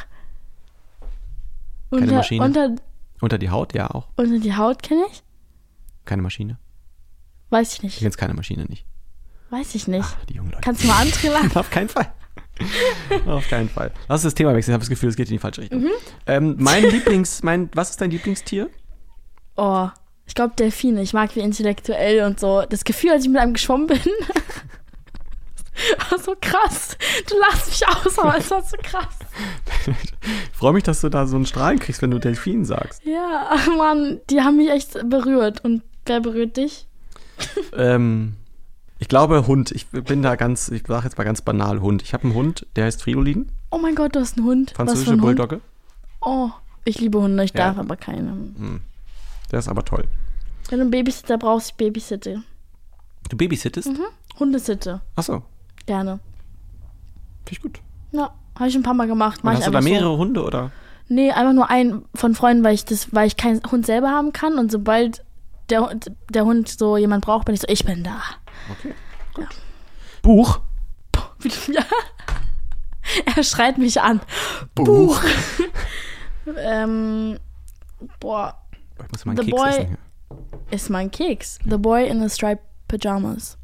Keine unter, Maschine. unter, Unter die Haut, ja auch. unter die Haut kenne ich? Keine Maschine. Weiß ich Ich nicht. kenn's keine Maschine nicht. Weiß ich nicht. Die jungen Leute. Kannst du mal antrillen? Auf keinen Fall. Auf keinen Fall. Lass uns das Thema wechseln. Ich habe das Gefühl, es geht in die falsche Richtung. Mhm. Ähm, mein Lieblings, mein, was ist dein Lieblingstier? Oh, ich glaube Delfine. Ich mag wie intellektuell und so. Das Gefühl, als ich mit einem geschwommen bin. war so krass. Du lachst mich aus, aber es war so krass. Ich freue mich, dass du da so einen Strahlen kriegst, wenn du Delfin sagst. Ja, Mann, die haben mich echt berührt. Und wer berührt dich? ähm, ich glaube Hund. Ich bin da ganz, ich sage jetzt mal ganz banal Hund. Ich habe einen Hund, der heißt Fridolin, Oh mein Gott, du hast einen Hund. Französische ein? Bulldogge. Oh, ich liebe Hunde, ich Ja. darf aber keine. Der ist aber toll. Wenn du einen Babysitter brauchst, ich babysitte. Du babysittest? Mhm. Hundesitte, Achso, gerne. finde ich gut. Ja, habe ich ein paar Mal gemacht. Mach hast du da mehrere So. Hunde oder? Nee, einfach nur einen von Freunden, weil ich das, weil ich keinen Hund selber haben kann. Und sobald der, Hund- der Hund so jemand braucht, bin ich so, ich bin da. Okay, gut. Buch? Ja. Er schreit mich an. Buch. Ähm, boah, Ich muss mal einen The Keks Boy- essen ist mein Keks. The Boy in the Striped Pajamas.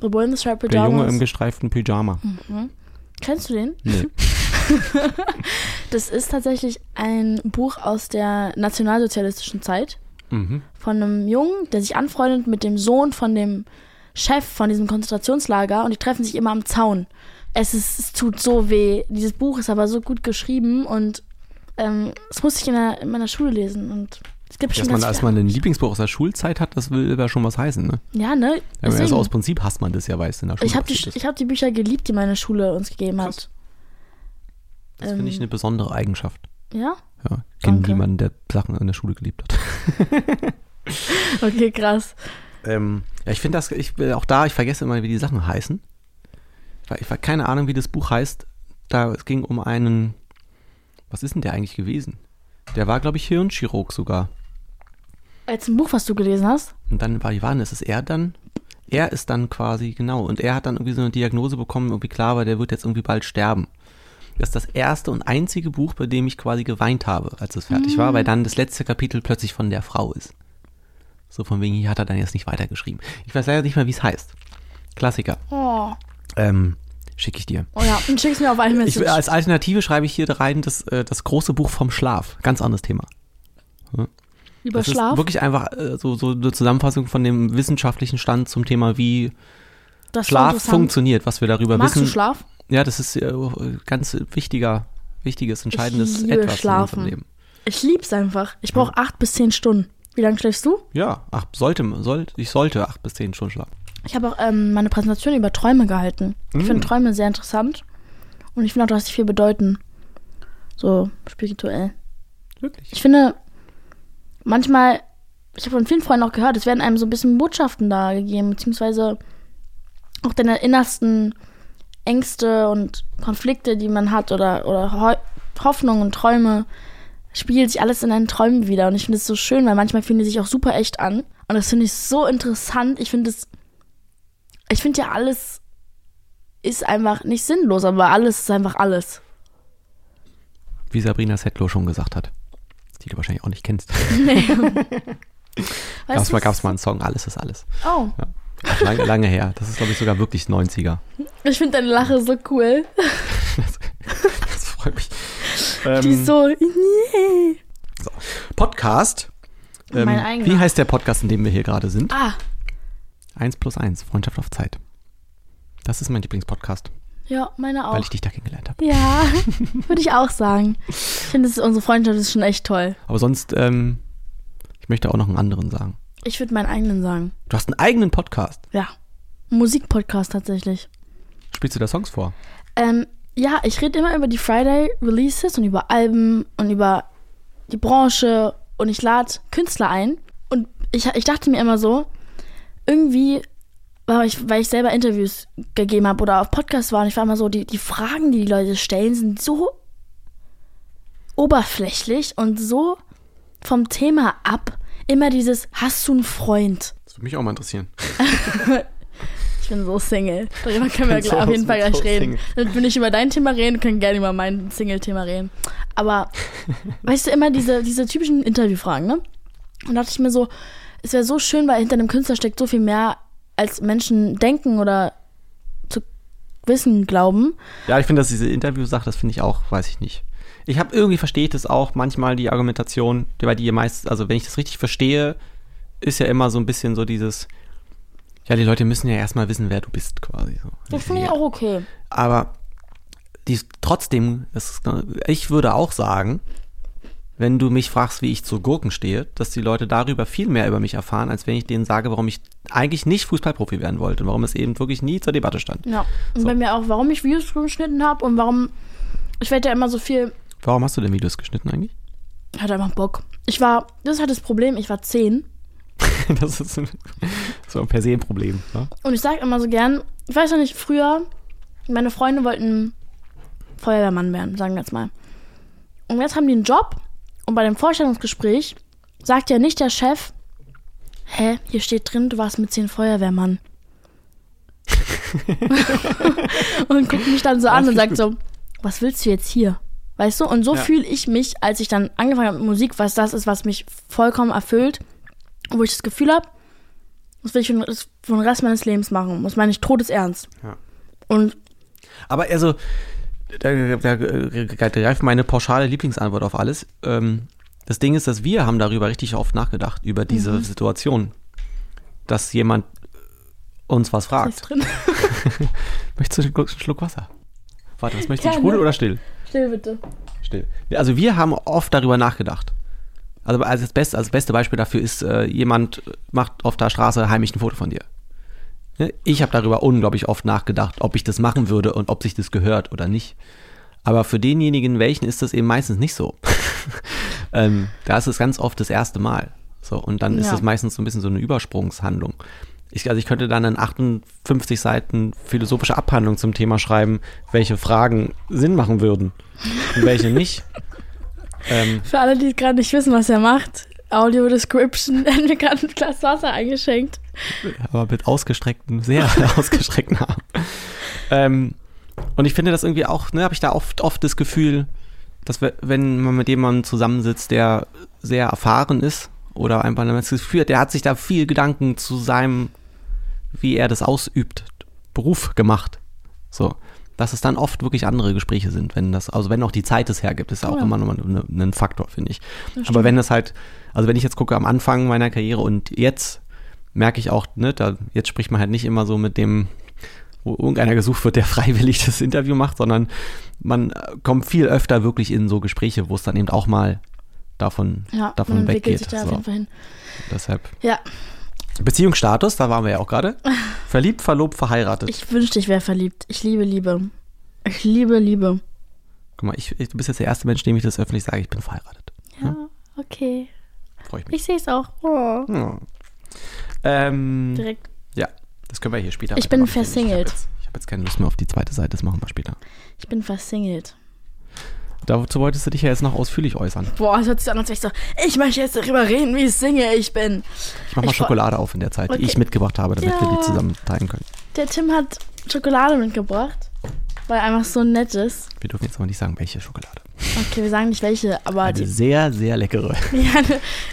The Boy in the Striped Der Junge im gestreiften Pyjama. Kennst du den? Nee. Das ist tatsächlich ein Buch aus der nationalsozialistischen Zeit Mhm. von einem Jungen, der sich anfreundet mit dem Sohn von dem Chef von diesem Konzentrationslager und die treffen sich immer am Zaun. Es, ist, es tut so weh. Dieses Buch ist aber so gut geschrieben und ähm, das musste ich in, der, in meiner Schule lesen und es gibt Dass schon man, ganz als viele- man ein Lieblingsbuch aus der Schulzeit hat, das will ja schon was heißen, ne? Ja, ne? Ja, also aus Prinzip hasst man das ja, weißt du, in der Schule. ich habe die, ich hab die Bücher geliebt, die meine Schule uns gegeben hat. Krass. Das finde ich ähm, eine besondere Eigenschaft. Ja? Ja, ich kenne niemanden, der Sachen in der Schule geliebt hat. Okay, krass. Ähm, ja, ich finde das, ich auch da, ich vergesse immer, wie die Sachen heißen. Ich habe keine Ahnung, wie das Buch heißt. Da, es ging um einen, was ist denn der eigentlich gewesen? Der war, glaube ich, Hirnchirurg sogar. Als ein Buch, was du gelesen hast? Und dann war, das? Ist er dann? Er ist dann quasi, genau, und er hat dann irgendwie so eine Diagnose bekommen, irgendwie klar war, der wird jetzt irgendwie bald sterben. Das ist das erste und einzige Buch, bei dem ich quasi geweint habe, als es fertig war, weil dann das letzte Kapitel plötzlich von der Frau ist. So von wegen, hier hat er dann jetzt nicht weitergeschrieben. Ich weiß leider nicht mehr, wie es heißt. Klassiker. Oh. Ähm, schicke ich dir. Oh ja, und schick's mir auf eine Ich, Message. als Alternative schreibe ich hier rein das, äh, das große Buch vom Schlaf. Ganz anderes Thema. Über das Schlaf. ist wirklich einfach äh, so, so eine Zusammenfassung von dem wissenschaftlichen Stand zum Thema, wie das Schlaf funktioniert, was wir darüber Magst wissen. du Schlaf? Ja, das ist äh, ganz wichtiger, wichtiges, entscheidendes liebe Etwas in Schlafen. unserem Leben. Ich lieb's einfach. Ich brauche acht bis zehn Stunden. Wie lange schläfst du? Ja, ach, sollte, sollte, ich sollte acht bis zehn Stunden schlafen. Ich habe auch ähm, meine Präsentation über Träume gehalten. Ich Mm. finde Träume sehr interessant. Und ich finde auch, dass sie viel bedeuten. So spirituell. Wirklich? Ich finde, manchmal, ich habe von vielen Freunden auch gehört, es werden einem so ein bisschen Botschaften da gegeben, beziehungsweise auch deine innersten Ängste und Konflikte, die man hat, oder, oder Ho Hoffnungen und Träume, spiegelt sich alles in deinen Träumen wieder. Und ich finde es so schön, weil manchmal fühlen die sich auch super echt an. Und das finde ich so interessant. Ich finde es, ich finde ja alles ist einfach nicht sinnlos, aber alles ist einfach alles. Wie Sabrina Settler schon gesagt hat. Die du wahrscheinlich auch nicht kennst. Gab's du, mal, gab's mal einen Song, Alles ist alles. Oh, Lange, lange her. Das ist, glaube ich, sogar wirklich 90er. ich finde deine Lache so cool. Das freut mich. Die Ähm, ist so, nee. Podcast. Ähm, wie heißt der Podcast, in dem wir hier gerade sind? Ah, 1 plus 1, Freundschaft auf Zeit. Das ist mein Lieblingspodcast, ja, meine auch. weil ich dich da kennengelernt habe. ja, würde ich auch sagen. Ich finde, unsere Freundschaft ist schon echt toll. Aber sonst, ähm, ich möchte auch noch einen anderen sagen. Ich würde meinen eigenen sagen. Du hast einen eigenen Podcast. Ja. Musikpodcast tatsächlich. Spielst du da Songs vor? Ähm, ja, ich rede immer über die Friday Releases und über Alben und über die Branche und ich lade Künstler ein. Und ich, ich dachte mir immer so, irgendwie, weil ich, weil ich selber Interviews gegeben habe oder auf Podcasts war und ich war immer so, die, die Fragen, die die Leute stellen, sind so oberflächlich und so vom Thema ab. Immer dieses, hast du einen Freund? Das würde mich auch mal interessieren. Ich bin so Single. Darüber können wir so auf jeden Fall gleich so reden. Dann will ich über dein Thema reden, können gerne über mein Single-Thema reden. Aber weißt du, immer diese, diese typischen Interviewfragen, ne? Und da dachte ich mir so, es wäre so schön, weil hinter einem Künstler steckt so viel mehr, als Menschen denken oder zu wissen glauben. Ja, ich finde, dass diese Interviewsache, das finde ich auch, weiß ich nicht. Ich habe irgendwie verstehe ich das auch manchmal die Argumentation, die bei dir meist, also wenn ich das richtig verstehe, ist ja immer so ein bisschen so dieses, ja, die Leute müssen ja erstmal wissen, wer du bist, quasi. So. Das finde ich auch okay. Aber die, trotzdem, das ist, ich würde auch sagen, wenn du mich fragst, wie ich zu Gurken stehe, dass die Leute darüber viel mehr über mich erfahren, als wenn ich denen sage, warum ich eigentlich nicht Fußballprofi werden wollte und warum es eben wirklich nie zur Debatte stand. Ja. Und So. bei mir auch, warum ich Videos geschnitten habe und warum. Ich werde ja immer so viel. Warum hast du denn Videos geschnitten eigentlich? Ich hatte einfach Bock. Ich war. Das ist halt das Problem, ich war zehn. Das ist so per se ein Problem. Ne? Und ich sag immer so gern, ich weiß noch nicht, früher, meine Freunde wollten Feuerwehrmann werden, sagen wir jetzt mal. Und jetzt haben die einen Job und bei dem Vorstellungsgespräch sagt ja nicht der Chef, hä, hier steht drin, du warst mit zehn Feuerwehrmann. und guckt mich dann so an und sagt ich so, was willst du jetzt hier? Weißt du? Und so Ja. fühle ich mich, als ich dann angefangen habe mit Musik, was das ist, was mich vollkommen erfüllt. Wo ich das Gefühl habe, das will ich für den Rest- für den Rest meines Lebens machen. Das meine ich todesernst. Ja. Und Aber also, da, da, da greift meine pauschale Lieblingsantwort auf alles. Ähm, das Ding ist, dass wir haben darüber richtig oft nachgedacht, über diese Mhm. Situation, dass jemand uns was ist fragt. drin. Möchtest du einen Schluck- Wasser? Warte, was möchtest du? Sprudel oder still? Still bitte. Still. Also wir haben oft darüber nachgedacht. Also als das beste, als das beste Beispiel dafür ist, äh, jemand macht auf der Straße heimlich ein Foto von dir. Ne? Ich habe darüber unglaublich oft nachgedacht, ob ich das machen würde und ob sich das gehört oder nicht. Aber für denjenigen, welchen ist das eben meistens nicht so. ähm, da ist es ganz oft das erste Mal. So, und dann ist Ja. es meistens so ein bisschen so eine Übersprungshandlung. Ich, also ich könnte dann in 58 Seiten philosophische Abhandlung zum Thema schreiben, welche Fragen Sinn machen würden und welche nicht. Ähm, Für alle, die gerade nicht wissen, was er macht, Audio Description, hat mir gerade ein Glas Wasser eingeschenkt. aber mit ausgestreckten, sehr ausgestreckten Armen. Ähm, und ich finde das irgendwie auch, ne, habe ich da oft, oft das Gefühl, dass wir, wenn man mit jemandem zusammensitzt, der sehr erfahren ist oder einfach das Gefühl hat, der hat sich da viel Gedanken zu seinem, wie er das ausübt, Beruf gemacht. So. Dass es dann oft wirklich andere Gespräche sind, wenn das, also wenn auch die Zeit es hergibt, ist ja auch Ja. immer noch mal ne- ein Faktor, finde ich. Aber wenn das halt, also wenn ich jetzt gucke am Anfang meiner Karriere und jetzt merke ich auch, ne, da, jetzt spricht man halt nicht immer so mit dem, wo irgendeiner gesucht wird, der freiwillig das Interview macht, sondern man äh, kommt viel öfter wirklich in so Gespräche, wo es dann eben auch mal davon, Ja, davon weggeht. da So, deshalb. Ja, Beziehungsstatus, da waren wir ja auch gerade. Verliebt, verlobt, verheiratet. ich wünschte, ich wäre verliebt. Ich liebe Liebe. Ich liebe Liebe. Guck mal, ich, ich, du bist jetzt der erste Mensch, dem ich das öffentlich sage, ich bin verheiratet. Ja, okay. Freue ich mich. Ich sehe es auch. Oh. Ja. Ähm, Direkt. ja, das können wir hier später Ich bin versingelt. Ich habe jetzt, hab jetzt keine Lust mehr auf die zweite Seite, das machen wir später. Ich bin versingelt. Dazu wolltest du dich ja jetzt noch ausführlich äußern. Boah, es hört sich an, als wäre ich so, ich möchte jetzt darüber reden, wie singe ich bin. Ich mach mal Ich Schokolade auf in der Zeit, die Okay. ich mitgebracht habe, damit wir Ja. die zusammen teilen können. Der Tim hat Schokolade mitgebracht, weil er einfach so nett ist. Wir dürfen jetzt aber nicht sagen, welche Schokolade. Okay, wir sagen nicht welche, aber Eine die, sehr, sehr leckere. ja,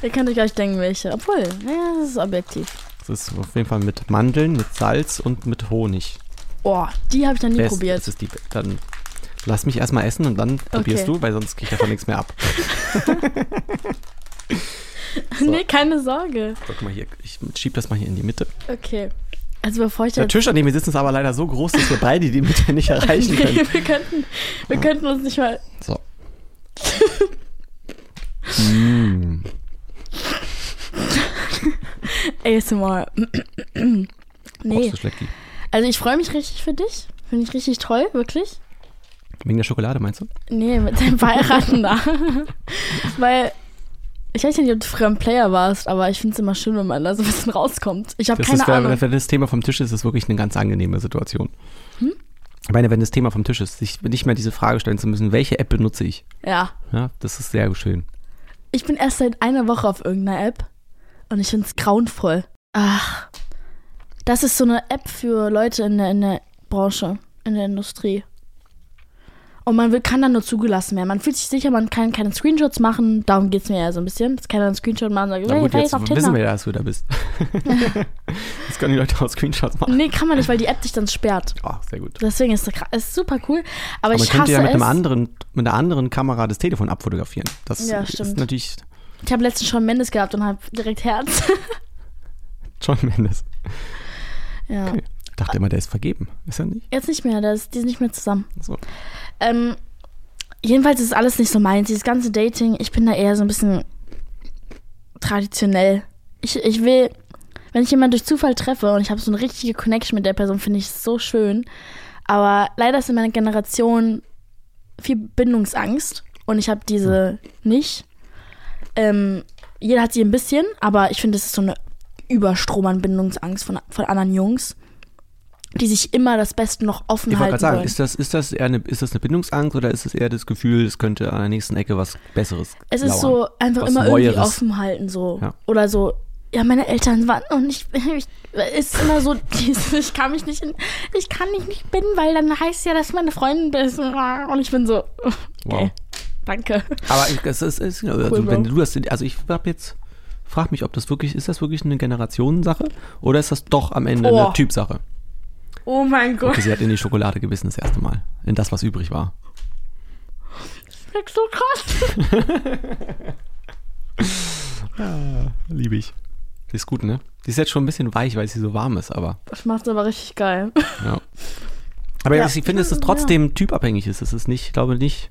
ihr könnt euch gleich denken, welche. Obwohl, naja, das ist objektiv. Das ist auf jeden Fall mit Mandeln, mit Salz und mit Honig. Oh, die habe ich noch nie Best- probiert. Das ist die, dann lass mich erstmal essen und dann probierst du, weil sonst krieg ich davon nichts mehr ab. So. Nee, keine Sorge. So, guck mal hier, ich schieb das mal hier in die Mitte. Okay. Also bevor ich Der Tisch, an dem wir sitzen, ist aber leider so groß, dass wir beide die Mitte nicht erreichen können. Nee, wir könnten, wir könnten uns nicht mal. So. mm. ASMR. nee. Also ich freue mich richtig für dich. Finde ich richtig toll, wirklich. Wegen der Schokolade, meinst du? Nee, mit deinem Verheiraten da. Weil, ich weiß nicht, ob du früher ein Player warst, aber ich finde es immer schön, wenn man da so ein bisschen rauskommt. Ich habe keine ist, wenn, Ahnung. wenn das Thema vom Tisch ist, ist es wirklich eine ganz angenehme Situation. Ich meine, wenn das Thema vom Tisch ist, sich nicht mehr diese Frage stellen zu müssen, welche App benutze ich? Ja. Ja, das ist sehr schön. Ich bin erst seit einer Woche auf irgendeiner App und ich finde es grauenvoll. Ach. Das ist so eine App für Leute in der, in der Branche, in der Industrie. Und man will, kann dann nur zugelassen werden. Man fühlt sich sicher, man kann keine Screenshots machen. Darum geht es mir ja so ein bisschen. Dass keiner einen Screenshot machen und sagt, Na gut, hey, jetzt auf wissen Tinder. wir ja, dass du da bist. jetzt können die Leute auch Screenshots machen. Nee, kann man nicht, weil die App dich dann sperrt. Oh, sehr gut. Deswegen ist es ist super cool. Aber, Aber man ich könnte hasse ja mit, es. einem anderen, mit einer anderen Kamera das Telefon abfotografieren. Das Ja, ist stimmt. natürlich Ich habe letztens schon Mendes gehabt und habe direkt Herz. John Mendes. ja. Okay. Ich dachte immer, der ist vergeben. Ist er nicht? Jetzt nicht mehr, das, die sind nicht mehr zusammen. So. Ähm, jedenfalls ist alles nicht so meins. Dieses ganze Dating, ich bin da eher so ein bisschen traditionell. Ich, ich will, wenn ich jemanden durch Zufall treffe und ich habe so eine richtige Connection mit der Person, finde ich es so schön. Aber leider ist in meiner Generation viel Bindungsangst und ich habe diese nicht. Ähm, jeder hat sie ein bisschen, aber ich finde, es ist so eine Überstrom an Bindungsangst von, von anderen Jungs, die sich immer das Beste noch offen Ich wollte halten gerade sagen, wollen. ist das, ist, das eher eine, ist das eine Bindungsangst oder ist es eher das Gefühl, es könnte an der nächsten Ecke was Besseres Es ist lauern? so einfach immer irgendwie Neueres. offen halten so Ja. oder so. Ja, meine Eltern waren und ich, ich ist immer so, ich kann mich nicht, in, ich kann dich nicht binden, weil dann heißt ja, dass meine Freundin bist und ich bin so, okay, Wow. danke. Aber ich, es ist, es ist also Cool, wenn du das, also ich hab jetzt, frag mich, ob das wirklich, ist das wirklich eine Generationensache oder ist das doch am Ende Oh. eine Typsache? Oh mein Gott, Okay, sie hat in die Schokolade gebissen das erste Mal. In das, was übrig war. das ist so krass. Liebe ich. Die ist gut, ne? Die ist jetzt schon ein bisschen weich, weil sie so warm ist, aber Das macht aber richtig geil. ja. Aber Ja. ich finde, dass es trotzdem typabhängig ist. Es ist nicht, ich glaube nicht,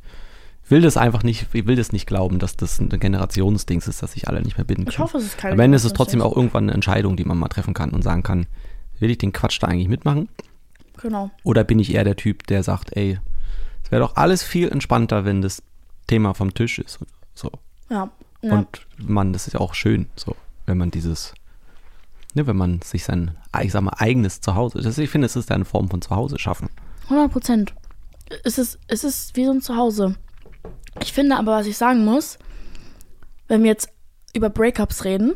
ich will das einfach nicht, ich will das nicht glauben, dass das ein Generationsdings ist, dass sich alle nicht mehr binden Ich können. hoffe, es ist keine Am Ende ist es trotzdem auch irgendwann eine Entscheidung, die man mal treffen kann und sagen kann, will ich den Quatsch da eigentlich mitmachen? Genau. Oder bin ich eher der Typ, der sagt, ey, es wäre doch alles viel entspannter, wenn das Thema vom Tisch ist. Und so. Ja. ja. Und man, das ist ja auch schön, so, wenn man dieses, ne, wenn man sich sein, ich sag mal, eigenes Zuhause, das, ich finde, es ist eine Form von Zuhause schaffen. 100 Prozent. Es ist, es ist wie so ein Zuhause. Ich finde aber, was ich sagen muss, wenn wir jetzt über Breakups reden,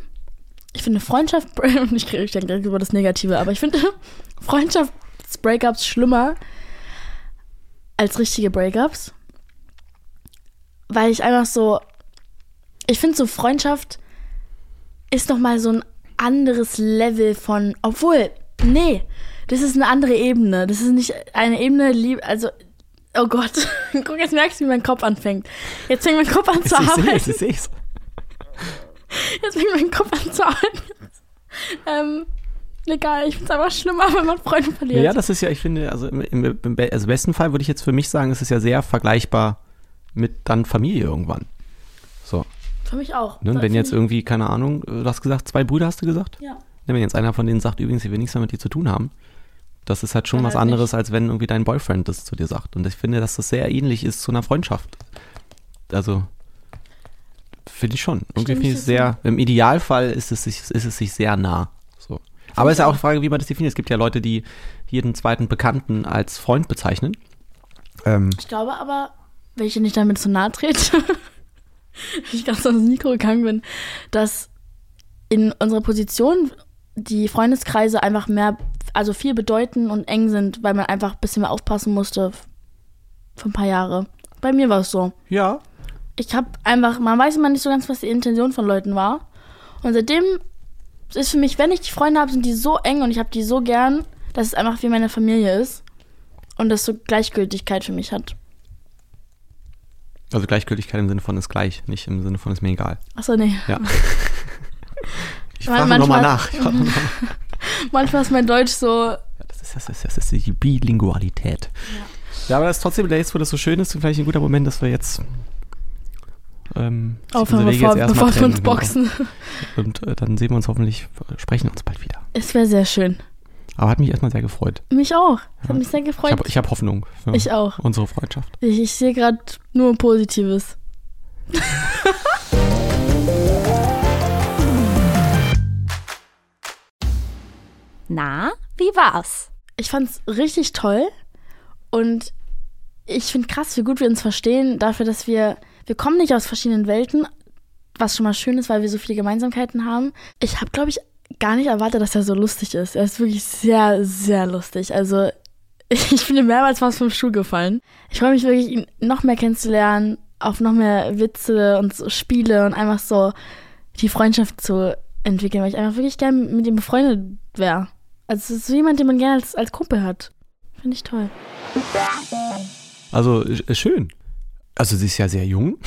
ich finde Freundschaft, ich ich gleich über das Negative, aber ich finde Freundschafts-Breakups schlimmer als richtige Breakups. Weil ich einfach so, ich finde so Freundschaft ist nochmal so ein anderes Level von, obwohl, nee, das ist eine andere Ebene. Das ist nicht eine Ebene, lieb, also, oh Gott, guck, jetzt merkst du, wie mein Kopf anfängt. Jetzt fängt mein Kopf an zu Ich sehe arbeiten. es, ich sehe es. Jetzt fängt mein Kopf an zu arbeiten. ähm, egal, ich finde es einfach schlimmer, wenn man Freunde verliert. Ja, das ist ja, ich finde, also im, im, im also besten Fall würde ich jetzt für mich sagen, es ist ja sehr vergleichbar mit dann Familie irgendwann. So. Für mich auch. Ne? Wenn jetzt irgendwie, keine Ahnung, du hast gesagt, zwei Brüder hast du gesagt? Ja. Ne, Wenn jetzt einer von denen sagt, übrigens, ich will nichts mehr mit dir zu tun haben, das ist halt schon Dann was halt anderes, als wenn irgendwie dein Boyfriend das zu dir sagt. Und ich finde, dass das sehr ähnlich ist zu einer Freundschaft. Also, finde ich schon. Irgendwie finde ich sehr, im Idealfall ist es sich, ist es sich sehr nah. So. Aber es ist ja auch die Frage, wie man das definiert. Es gibt ja Leute, die jeden zweiten Bekannten als Freund bezeichnen. Ähm, Ich glaube aber, wenn ich nicht damit zu nahe trete, wenn ich ganz ans Mikro gegangen bin, dass in unserer Position die Freundeskreise einfach mehr, also viel bedeuten und eng sind, weil man einfach ein bisschen mehr aufpassen musste für ein paar Jahre. Bei mir war es so. ja. Ich habe einfach, man weiß immer nicht so ganz, was die Intention von Leuten war. Und seitdem ist für mich, wenn ich die Freunde habe, sind die so eng und ich habe die so gern, dass es einfach wie meine Familie ist. Und das so Gleichgültigkeit für mich hat. Also Gleichgültigkeit im Sinne von ist gleich, nicht im Sinne von ist mir egal. Achso, nee. Ja. Ich frage nochmal nach. Frag noch mal. manchmal ist mein Deutsch so. Das ist, das ist, das ist die Bilingualität. Ja. ja, aber das ist trotzdem, jetzt, wo das so schön ist, vielleicht ein guter Moment, dass wir jetzt ähm, aufhören, bevor, bevor wir uns boxen. Und äh, dann sehen wir uns hoffentlich, sprechen uns bald wieder. Es wäre sehr schön. Aber hat mich erstmal sehr gefreut. Mich auch. Ja. Hat mich sehr gefreut. Ich habe hab Hoffnung für ich auch. unsere Freundschaft. Ich, ich sehe gerade nur Positives. Na, wie war's? Ich fand's richtig toll und ich finde krass, wie gut wir uns verstehen, dafür, dass wir, wir kommen nicht aus verschiedenen Welten, was schon mal schön ist, weil wir so viele Gemeinsamkeiten haben. Ich habe, glaube ich, gar nicht erwartet, dass er so lustig ist. Er ist wirklich sehr, sehr lustig. Also ich bin ihm mehrmals fast vom Stuhl gefallen. Ich freue mich wirklich, ihn noch mehr kennenzulernen, auf noch mehr Witze und so Spiele und einfach so die Freundschaft zu entwickeln, weil ich einfach wirklich gerne mit ihm befreundet wäre. Also es ist so jemand, den man gerne als, als Kumpel hat. Finde ich toll. Also schön. Also sie ist ja sehr jung.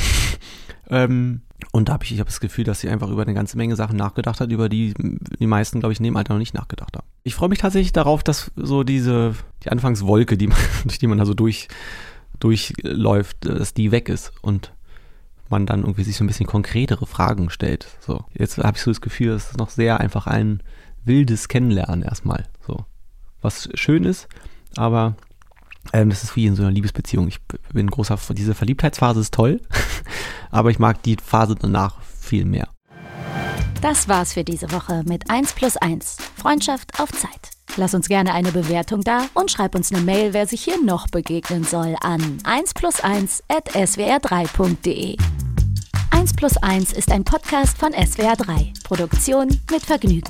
ähm, und da habe ich, ich hab das Gefühl, dass sie einfach über eine ganze Menge Sachen nachgedacht hat, über die die meisten, glaube ich, in dem Alter noch nicht nachgedacht haben. Ich freue mich tatsächlich darauf, dass so diese, die Anfangswolke, die man, durch die man da so durch, durchläuft, dass die weg ist und man dann irgendwie sich so ein bisschen konkretere Fragen stellt. So, jetzt habe ich so das Gefühl, es noch sehr einfach ein wildes Kennenlernen erstmal. So, was schön ist, aber ähm, das ist wie in so einer Liebesbeziehung. Ich bin großer, diese Verliebtheitsphase ist toll, aber ich mag die Phase danach viel mehr. Das war's für diese Woche mit 1 plus 1. Freundschaft auf Zeit. Lass uns gerne eine Bewertung da und schreib uns eine Mail, wer sich hier noch begegnen soll, an 1 plus 1 at swr3.de. 1 plus 1 ist ein Podcast von SWR3. Produktion mit Vergnügen.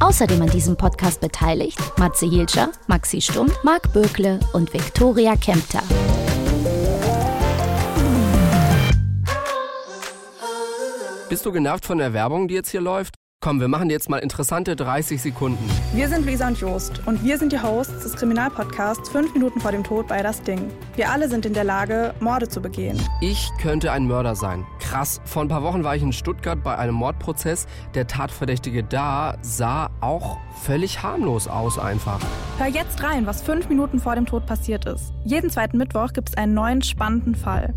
Außerdem an diesem Podcast beteiligt Matze Hilscher, Maxi Stumm, Marc Bökle und Viktoria Kempter. Bist du genervt von der Werbung, die jetzt hier läuft? Komm, wir machen jetzt mal interessante 30 Sekunden. Wir sind Luisa und Jost und wir sind die Hosts des Kriminalpodcasts 5 Minuten vor dem Tod bei Das Ding. Wir alle sind in der Lage, Morde zu begehen. Ich könnte ein Mörder sein. Krass. Vor ein paar Wochen war ich in Stuttgart bei einem Mordprozess. Der Tatverdächtige da sah auch völlig harmlos aus einfach. Hör jetzt rein, was 5 Minuten vor dem Tod passiert ist. Jeden zweiten Mittwoch gibt es einen neuen spannenden Fall.